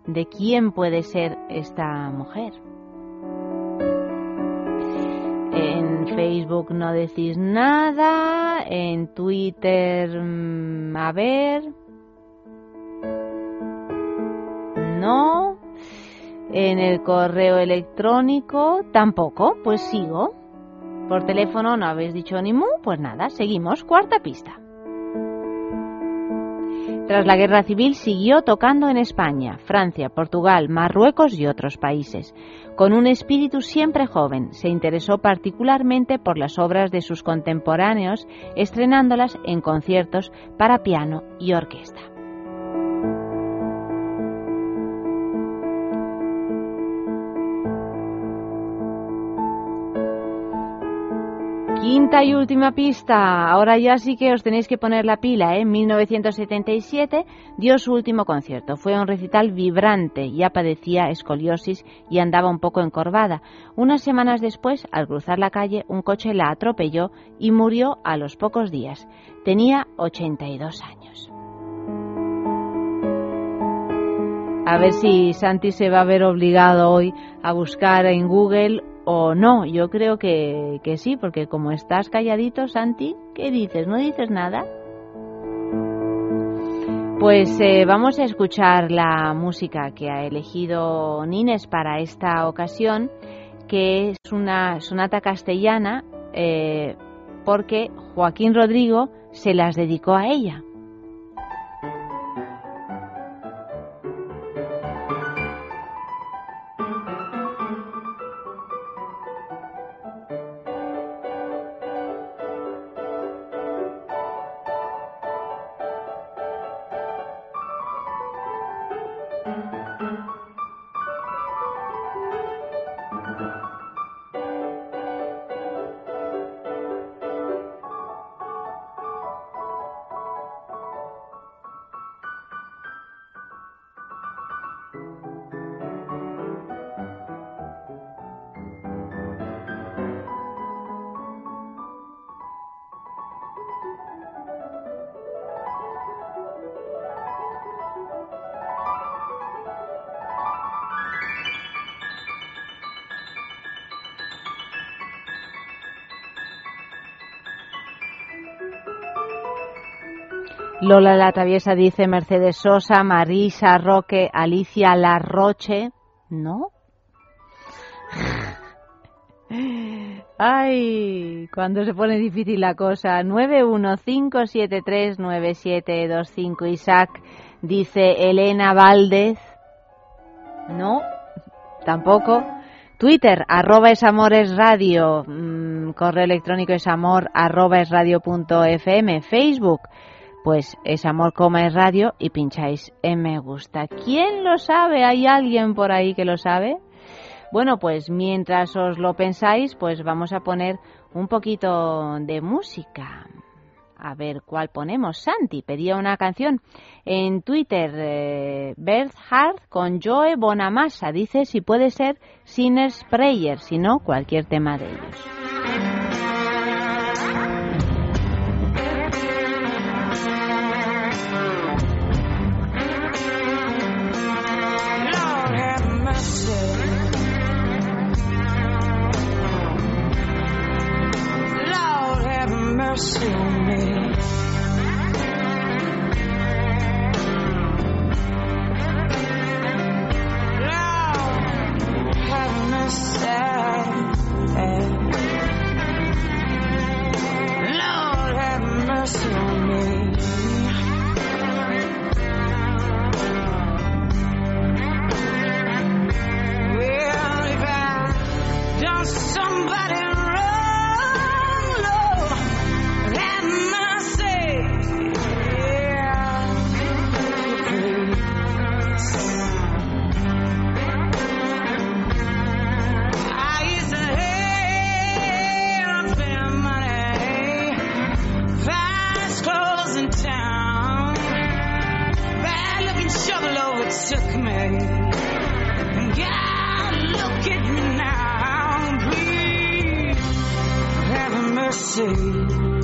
de quién puede ser esta mujer. En Facebook no decís nada, en Twitter, mm, a ver, no, en el correo electrónico tampoco, pues sigo. Por teléfono no habéis dicho ni mu, pues nada, seguimos. Cuarta pista. Tras la guerra civil siguió tocando en España, Francia, Portugal, Marruecos y otros países. Con un espíritu siempre joven, se interesó particularmente por las obras de sus contemporáneos, estrenándolas en conciertos para piano y orquesta. Quinta y última pista. Ahora ya sí que os tenéis que poner la pila. ¿eh? En 1977 dio su último concierto. Fue un recital vibrante. Ya padecía escoliosis y andaba un poco encorvada. Unas semanas después, al cruzar la calle, un coche la atropelló y murió a los pocos días. Tenía 82 años. A ver si Santi se va a ver obligado hoy a buscar en Google o no. Yo creo que, que sí, porque como estás calladito, Santi, ¿qué dices? ¿No dices nada? Pues eh, vamos a escuchar la música que ha elegido Nines para esta ocasión, que es una sonata castellana, eh, porque Joaquín Rodrigo se las dedicó a ella. Lola la Traviesa dice Mercedes Sosa, Marisa Roque, Alicia Larroche. ¿No? Ay, cuando se pone difícil la cosa. 915739725. Isaac dice Elena Valdez. No, tampoco. Twitter, arroba es amores radio. Mm, correo electrónico es amor arroba punto fm. Facebook, pues es amor coma es radio y pincháis en me gusta. ¿Quién lo sabe? ¿Hay alguien por ahí que lo sabe? Bueno, pues mientras os lo pensáis, pues vamos a poner un poquito de música. A ver cuál ponemos. Santi pedía una canción en Twitter. Eh, Bert Hart con Joe Bonamassa. Dice si puede ser Sinner's Prayer, si no, cualquier tema de ellos. 是。Overtook me. God, look at me now, please have mercy.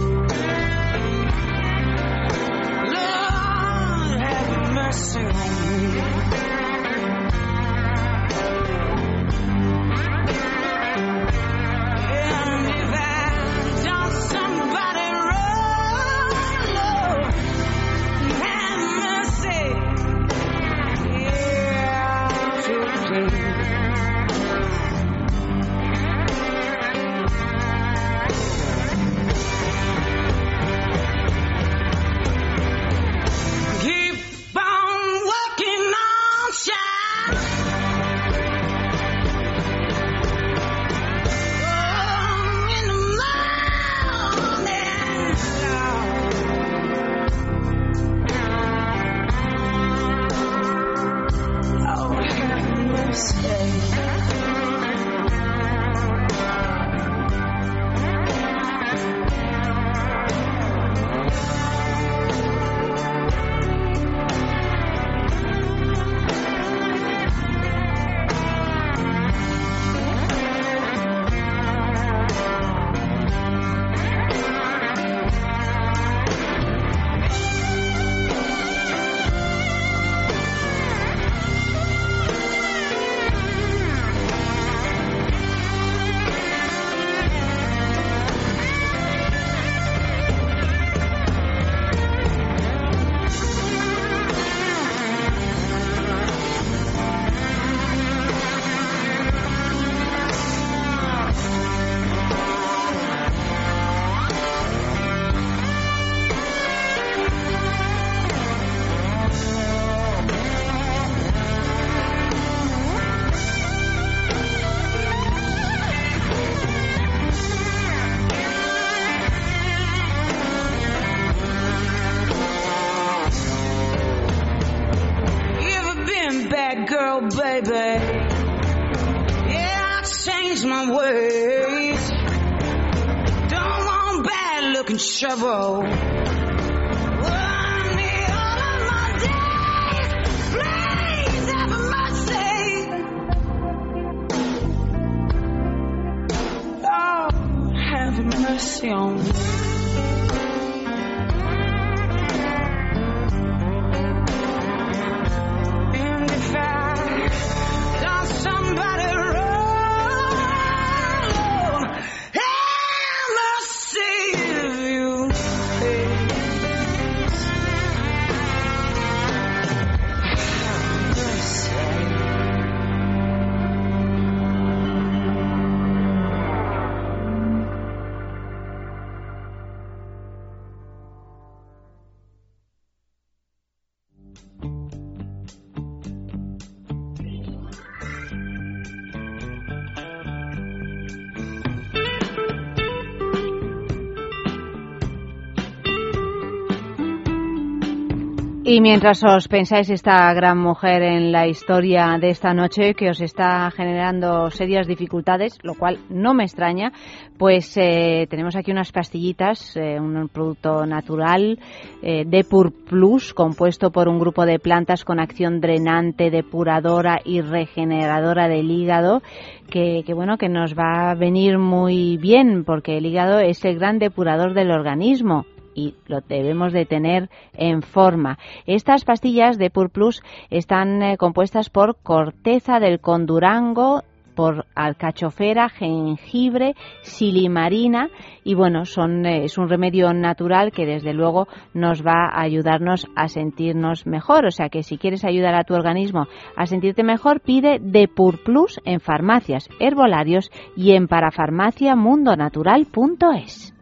Y mientras os pensáis esta gran mujer en la historia de esta noche que os está generando serias dificultades, lo cual no me extraña, pues eh, tenemos aquí unas pastillitas, eh, un producto natural eh, Depur Plus, compuesto por un grupo de plantas con acción drenante, depuradora y regeneradora del hígado, que, que bueno, que nos va a venir muy bien porque el hígado es el gran depurador del organismo y lo debemos de tener en forma. Estas pastillas de Pur Plus están eh, compuestas por corteza del condurango, por alcachofera, jengibre, silimarina y bueno, son, eh, es un remedio natural que desde luego nos va a ayudarnos a sentirnos mejor. O sea que si quieres ayudar a tu organismo a sentirte mejor, pide Depur Plus en farmacias, herbolarios y en parafarmaciamundonatural.es.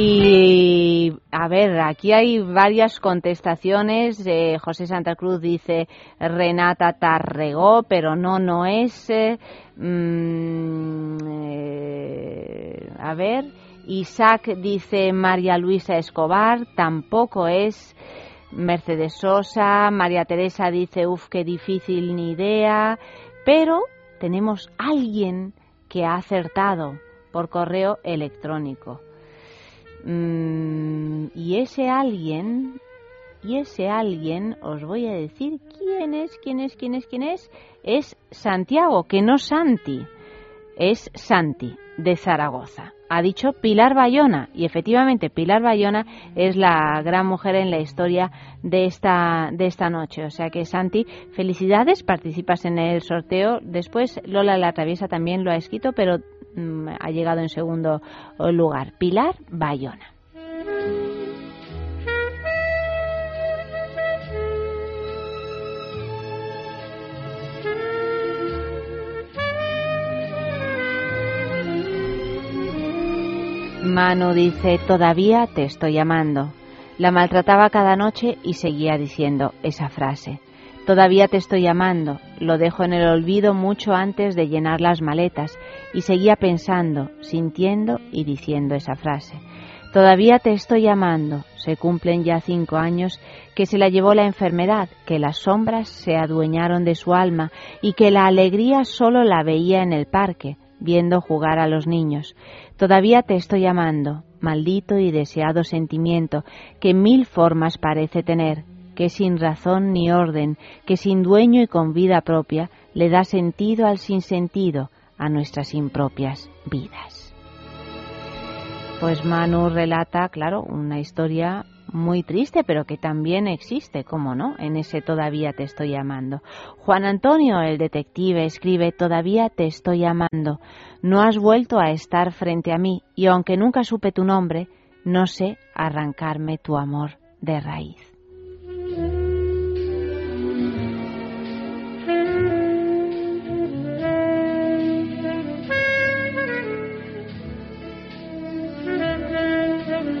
Y a ver, aquí hay varias contestaciones. Eh, José Santa Cruz dice Renata Tarregó, pero no, no es. eh, mm, eh, a ver, Isaac dice María Luisa Escobar, tampoco es. Mercedes Sosa, María Teresa dice, uff, qué difícil, ni idea. Pero tenemos alguien que ha acertado por correo electrónico. Mm, y ese alguien, y ese alguien, os voy a decir quién es, quién es, quién es, quién es, es Santiago, que no Santi, es Santi de Zaragoza. Ha dicho Pilar Bayona, y efectivamente Pilar Bayona es la gran mujer en la historia de esta, de esta noche. O sea que Santi, felicidades, participas en el sorteo. Después Lola La Traviesa también lo ha escrito, pero ha llegado en segundo lugar. Pilar Bayona. Manu dice, todavía te estoy llamando. La maltrataba cada noche y seguía diciendo esa frase. Todavía te estoy llamando. Lo dejo en el olvido mucho antes de llenar las maletas y seguía pensando, sintiendo y diciendo esa frase. Todavía te estoy llamando. Se cumplen ya cinco años que se la llevó la enfermedad, que las sombras se adueñaron de su alma y que la alegría solo la veía en el parque, viendo jugar a los niños. Todavía te estoy llamando, maldito y deseado sentimiento que mil formas parece tener, que sin razón ni orden, que sin dueño y con vida propia, le da sentido al sinsentido, a nuestras impropias vidas. Pues Manu relata, claro, una historia muy triste, pero que también existe, como no, en ese todavía te estoy llamando. Juan Antonio, el detective, escribe, todavía te estoy llamando. No has vuelto a estar frente a mí, y aunque nunca supe tu nombre, no sé arrancarme tu amor de raíz.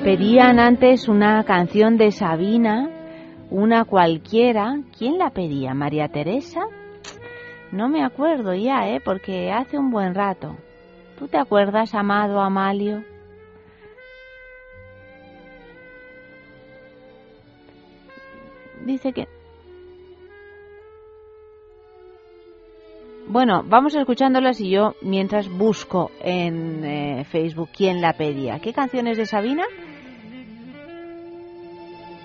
Pedían antes una canción de Sabina Una cualquiera. ¿Quién la pedía? ¿María Teresa? No me acuerdo ya, ¿eh? Porque hace un buen rato. ¿Tú te acuerdas, amado Amalio? Dice que... Bueno, vamos escuchándolas y yo mientras busco en eh, Facebook quién la pedía. ¿Qué canciones de Sabina?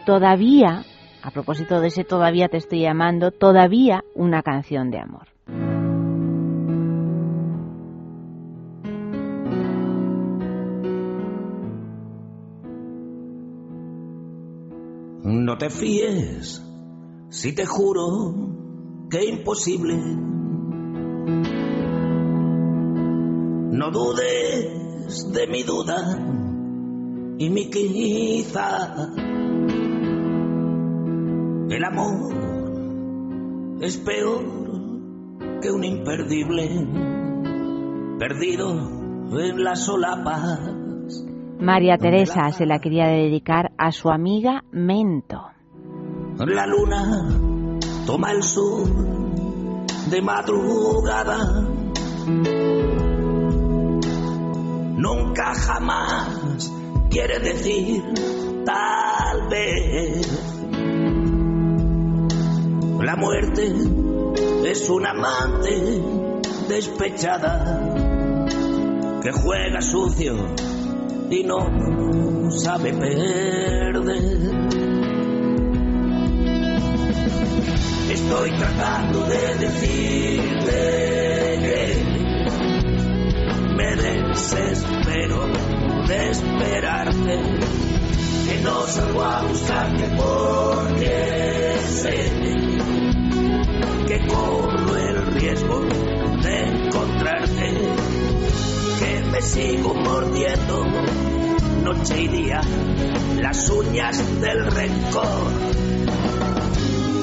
Todavía, a propósito de ese todavía te estoy llamando, todavía una canción de amor. No te fíes si te juro que imposible. No dudes de mi duda y mi quizá. El amor es peor que un imperdible perdido en las solapas. María Teresa se la quería dedicar a su amiga Mento. La luna toma el sur de madrugada. Nunca jamás quiere decir tal vez. La muerte es un amante despechada que juega sucio y no sabe perder. Estoy tratando de decirte que me desespero de esperarte, que no salgo a buscarte porque sé que corro el riesgo de encontrarte, que me sigo mordiendo noche y día las uñas del rencor,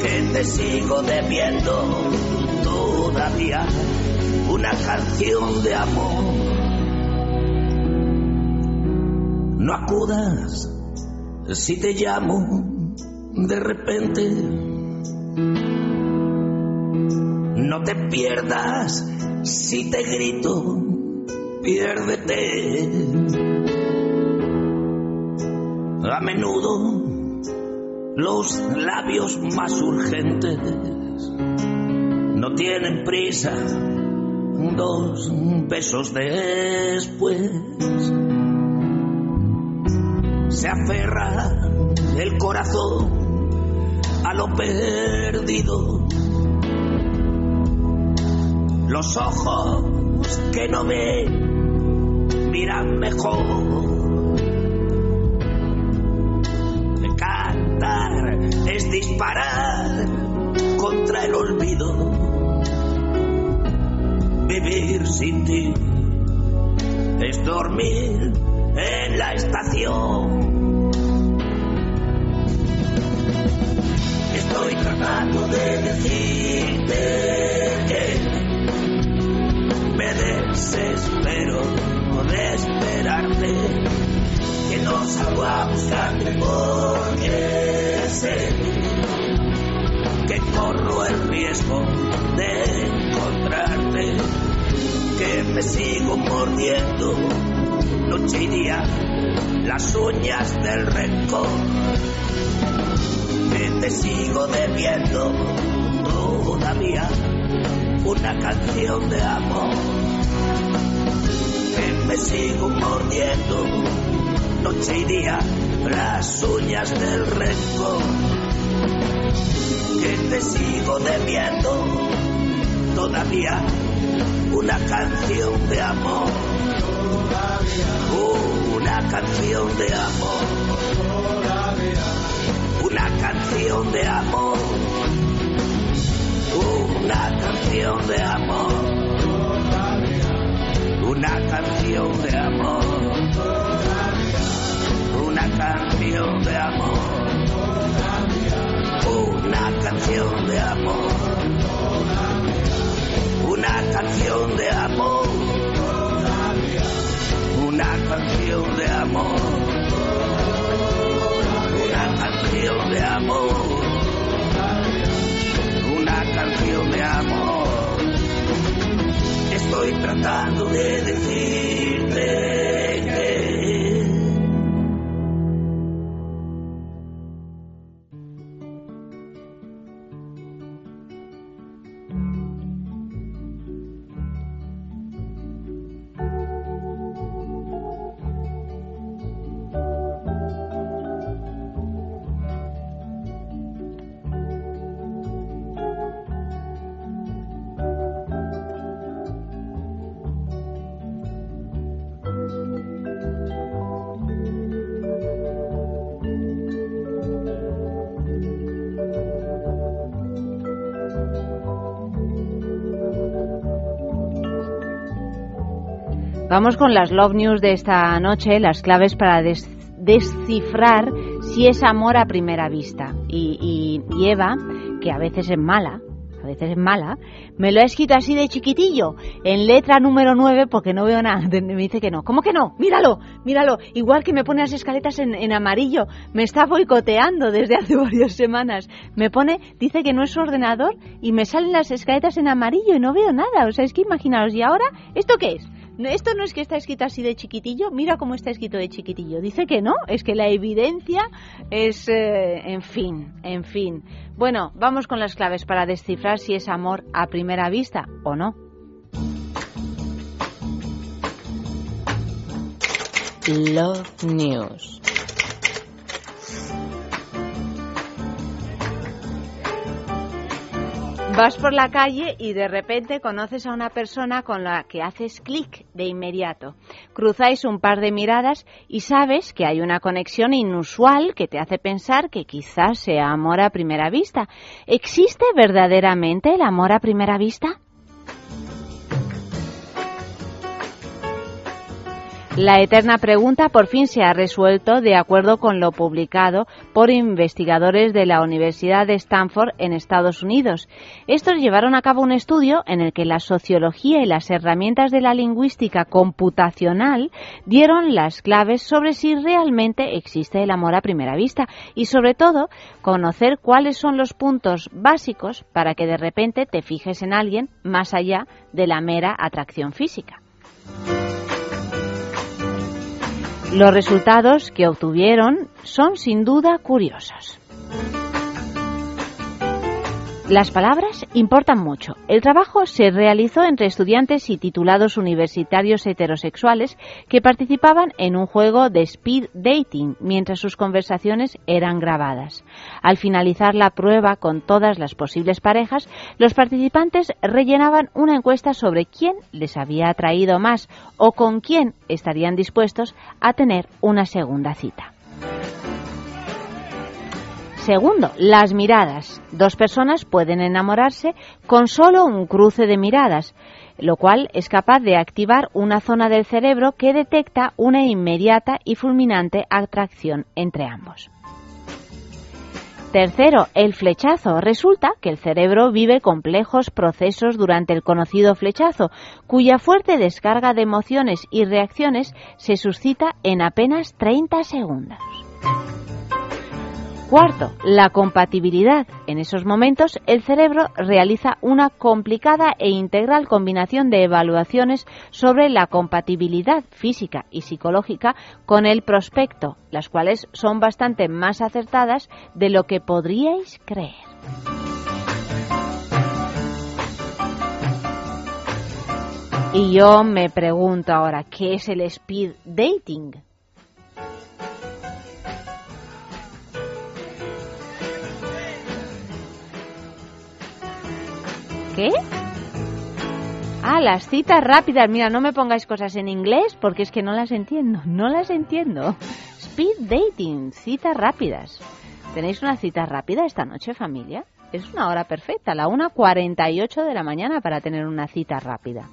que te sigo debiendo todavía una canción de amor. No acudas si te llamo de repente. No te pierdas si te grito, piérdete. A menudo los labios más urgentes no tienen prisa, dos besos después. Se aferra el corazón a lo perdido. Los ojos que no ven miran mejor. Cantar es disparar contra el olvido. Vivir sin ti es dormir en la estación. Estoy tratando de decirte que me desespero de esperarte, que no salgo a buscarte porque que corro el riesgo de encontrarte, que me sigo mordiendo noche y día las uñas del rencor, que te sigo debiendo todavía una canción de amor, que me sigo mordiendo noche y día las uñas del rencor, que te sigo debiendo todavía una canción de amor. Una canción de amor. Una canción de amor. Una canción de amor. Una canción de amor. Una canción de amor. Una canción de amor. Una canción de amor. Una canción de amor. Una canción de amor canción de amor. Estoy tratando de decirte que Vamos con las Love News de esta noche, las claves para des- descifrar si es amor a primera vista. Y Eva, que a veces es mala, a veces es mala, me lo ha escrito así de chiquitillo, en letra número 9, porque no veo nada. Me dice que no. ¿Cómo que no? Míralo, míralo. Igual que me pone las escaletas en, en amarillo. Me está boicoteando desde hace varias semanas. Me pone, dice que no es su ordenador y me salen las escaletas en amarillo y no veo nada. O sea, es que imaginaos, ¿y ahora esto qué es? Esto no es que está escrito así de chiquitillo, mira cómo está escrito de chiquitillo. Dice que no, es que la evidencia es, eh, en fin, en fin. Bueno, vamos con las claves para descifrar si es amor a primera vista o no. Love News. Vas por la calle y de repente conoces a una persona con la que haces clic de inmediato. Cruzáis un par de miradas y sabes que hay una conexión inusual que te hace pensar que quizás sea amor a primera vista. ¿Existe verdaderamente el amor a primera vista? La eterna pregunta por fin se ha resuelto de acuerdo con lo publicado por investigadores de la Universidad de Stanford en Estados Unidos. Estos llevaron a cabo un estudio en el que la sociología y las herramientas de la lingüística computacional dieron las claves sobre si realmente existe el amor a primera vista y sobre todo conocer cuáles son los puntos básicos para que de repente te fijes en alguien más allá de la mera atracción física. Los resultados que obtuvieron son sin duda curiosos. Las palabras importan mucho. El trabajo se realizó entre estudiantes y titulados universitarios heterosexuales que participaban en un juego de speed dating mientras sus conversaciones eran grabadas. Al finalizar la prueba con todas las posibles parejas, los participantes rellenaban una encuesta sobre quién les había atraído más o con quién estarían dispuestos a tener una segunda cita. Segundo, las miradas. Dos personas pueden enamorarse con solo un cruce de miradas, lo cual es capaz de activar una zona del cerebro que detecta una inmediata y fulminante atracción entre ambos. Tercero, el flechazo. Resulta que el cerebro vive complejos procesos durante el conocido flechazo, cuya fuerte descarga de emociones y reacciones se suscita en apenas 30 segundos. Cuarto, la compatibilidad. En esos momentos, el cerebro realiza una complicada e integral combinación de evaluaciones sobre la compatibilidad física y psicológica con el prospecto, las cuales son bastante más acertadas de lo que podríais creer. Y yo me pregunto ahora, ¿qué es el speed dating? ¿Qué? Ah, las citas rápidas. Mira, no me pongáis cosas en inglés porque es que no las entiendo. No las entiendo. Speed dating, citas rápidas. ¿Tenéis una cita rápida esta noche, familia? Es una hora perfecta, la 1.48 de la mañana para tener una cita rápida.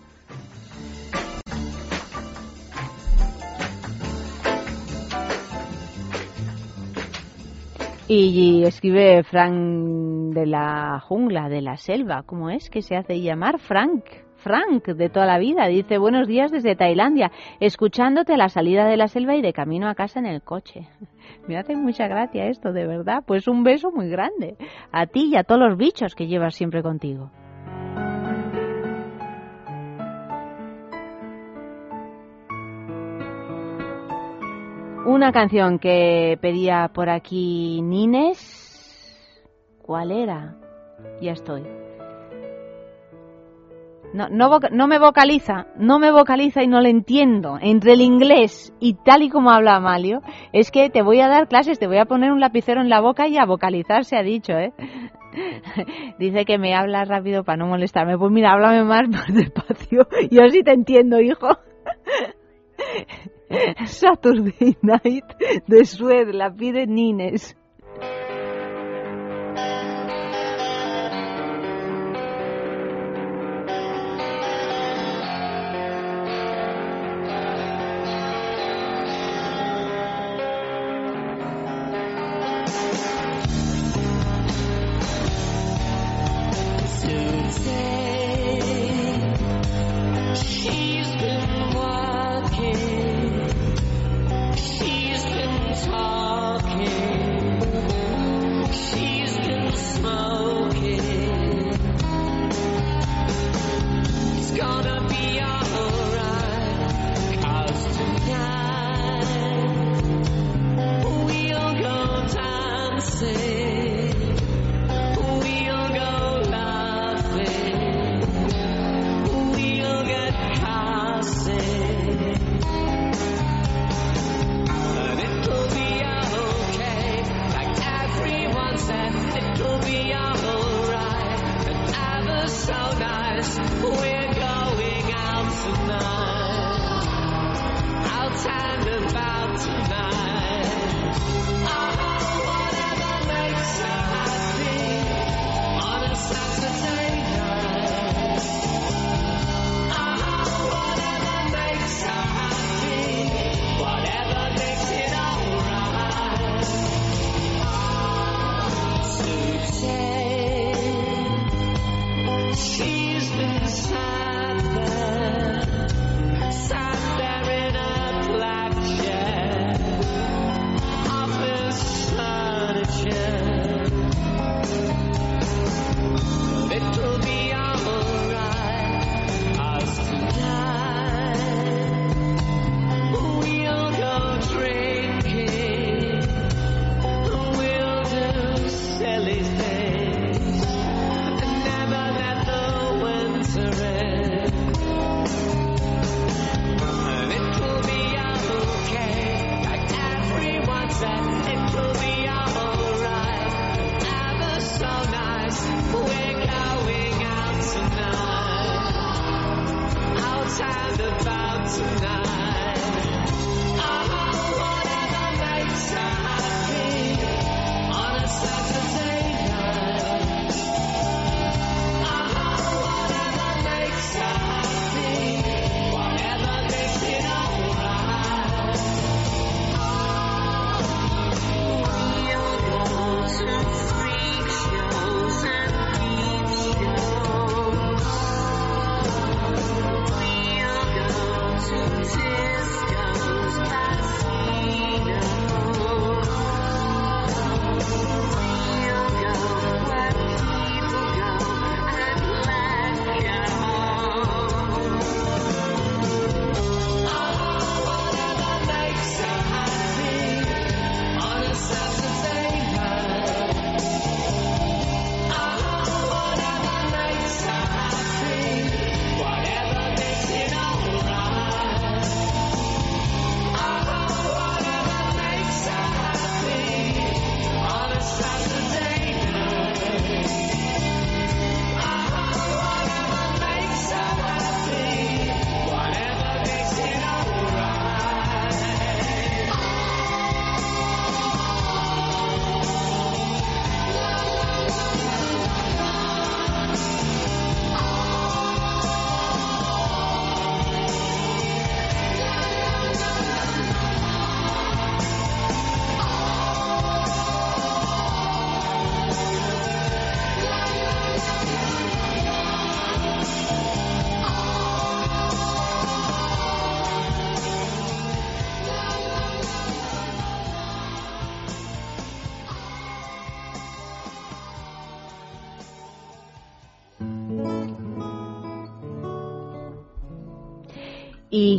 Y escribe Frank de la jungla, de la selva. ¿Cómo es que se hace llamar? Frank. Frank, de toda la vida. Dice, buenos días desde Tailandia, escuchándote a la salida de la selva y de camino a casa en el coche. Me hace mucha gracia esto, de verdad. Pues un beso muy grande. A ti y a todos los bichos que llevas siempre contigo. Una canción que pedía por aquí Nines. ¿Cuál era? Ya estoy. No, no, me vocaliza, no me vocaliza y no le entiendo. Entre el inglés y tal y como habla Amalio, es que te voy a dar clases, te voy a poner un lapicero en la boca y a vocalizar se ha dicho, ¿eh? Dice que me habla rápido para no molestarme. Pues mira, háblame más, más despacio. Yo sí te entiendo, hijo. Saturday Night de Sued, la pide Nines.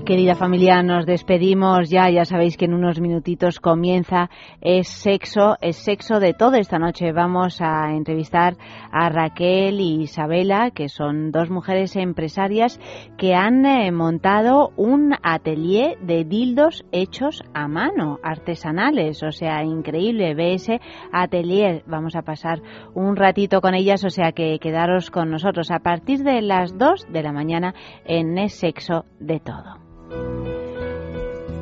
Querida familia, nos despedimos ya. Ya sabéis que en unos minutitos comienza Es Sexo, es Sexo de todo. Esta noche vamos a entrevistar a Raquel y Isabela, que son dos mujeres empresarias que han eh, montado un atelier de dildos hechos a mano, artesanales. O sea, increíble. Ese atelier. Vamos a pasar un ratito con ellas, o sea que quedaros con nosotros a partir de las 2 de la mañana en Es Sexo de todo.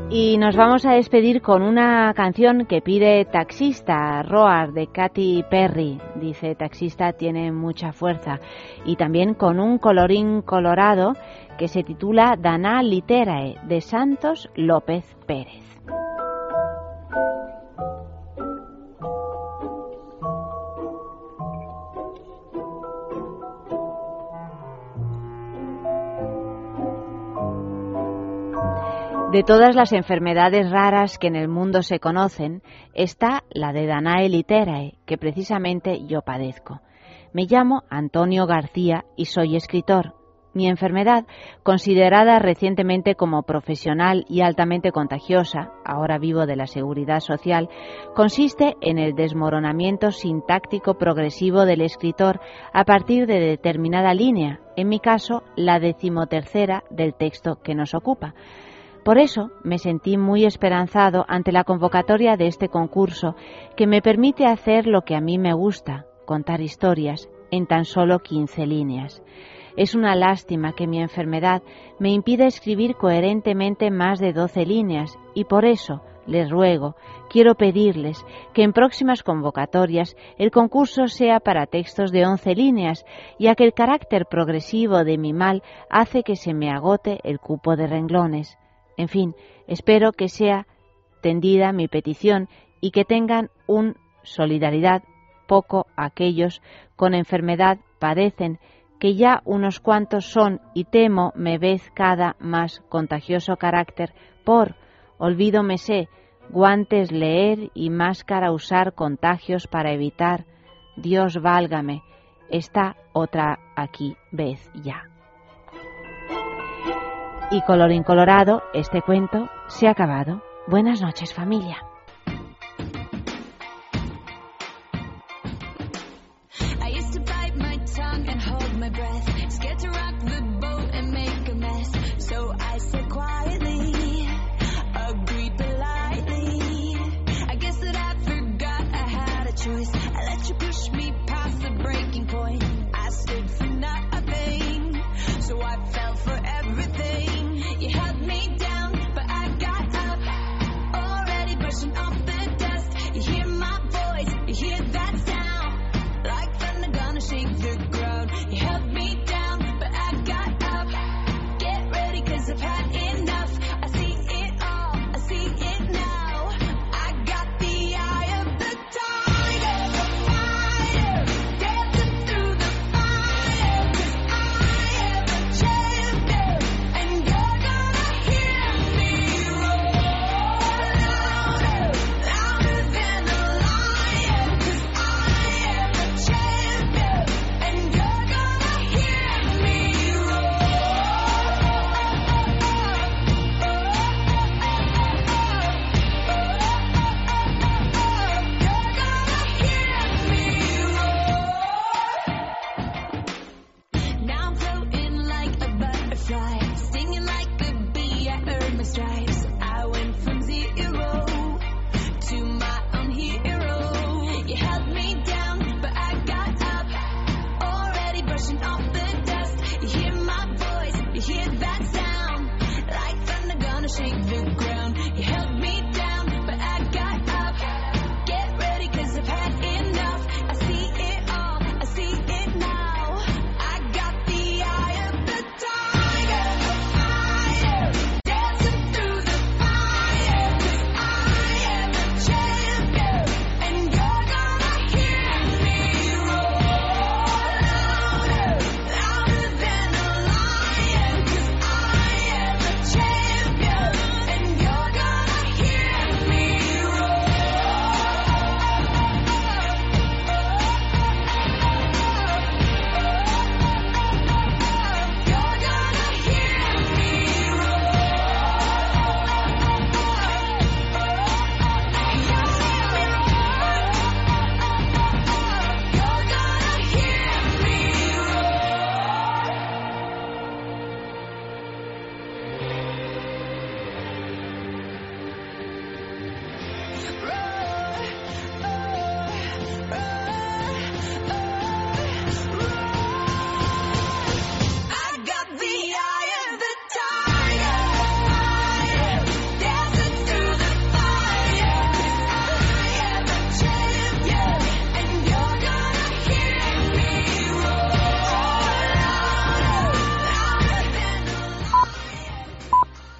Y nos vamos a despedir con una canción que pide Taxista, Roar, de Katy Perry. Dice, Taxista tiene mucha fuerza. Y también con un colorín colorado que se titula Dana Literae, de Santos López Pérez. De todas las enfermedades raras que en el mundo se conocen, está la de Danae literae, que precisamente yo padezco. Me llamo Antonio García y soy escritor. Mi enfermedad, considerada recientemente como profesional y altamente contagiosa, ahora vivo de la seguridad social, consiste en el desmoronamiento sintáctico progresivo del escritor a partir de determinada línea, en mi caso la decimotercera del texto que nos ocupa. Por eso me sentí muy esperanzado ante la convocatoria de este concurso que me permite hacer lo que a mí me gusta, contar historias en tan solo 15 líneas. Es una lástima que mi enfermedad me impida escribir coherentemente más de 12 líneas y por eso les ruego, quiero pedirles que en próximas convocatorias el concurso sea para textos de 11 líneas, ya que el carácter progresivo de mi mal hace que se me agote el cupo de renglones. En fin, espero que sea tendida mi petición y que tengan un solidaridad poco aquellos con enfermedad padecen, que ya unos cuantos son y temo me vez cada más contagioso carácter por, olvido me sé, guantes leer y máscara usar contagios para evitar, Dios válgame, está otra aquí vez ya. Y colorín colorado, este cuento se ha acabado. Buenas noches familia.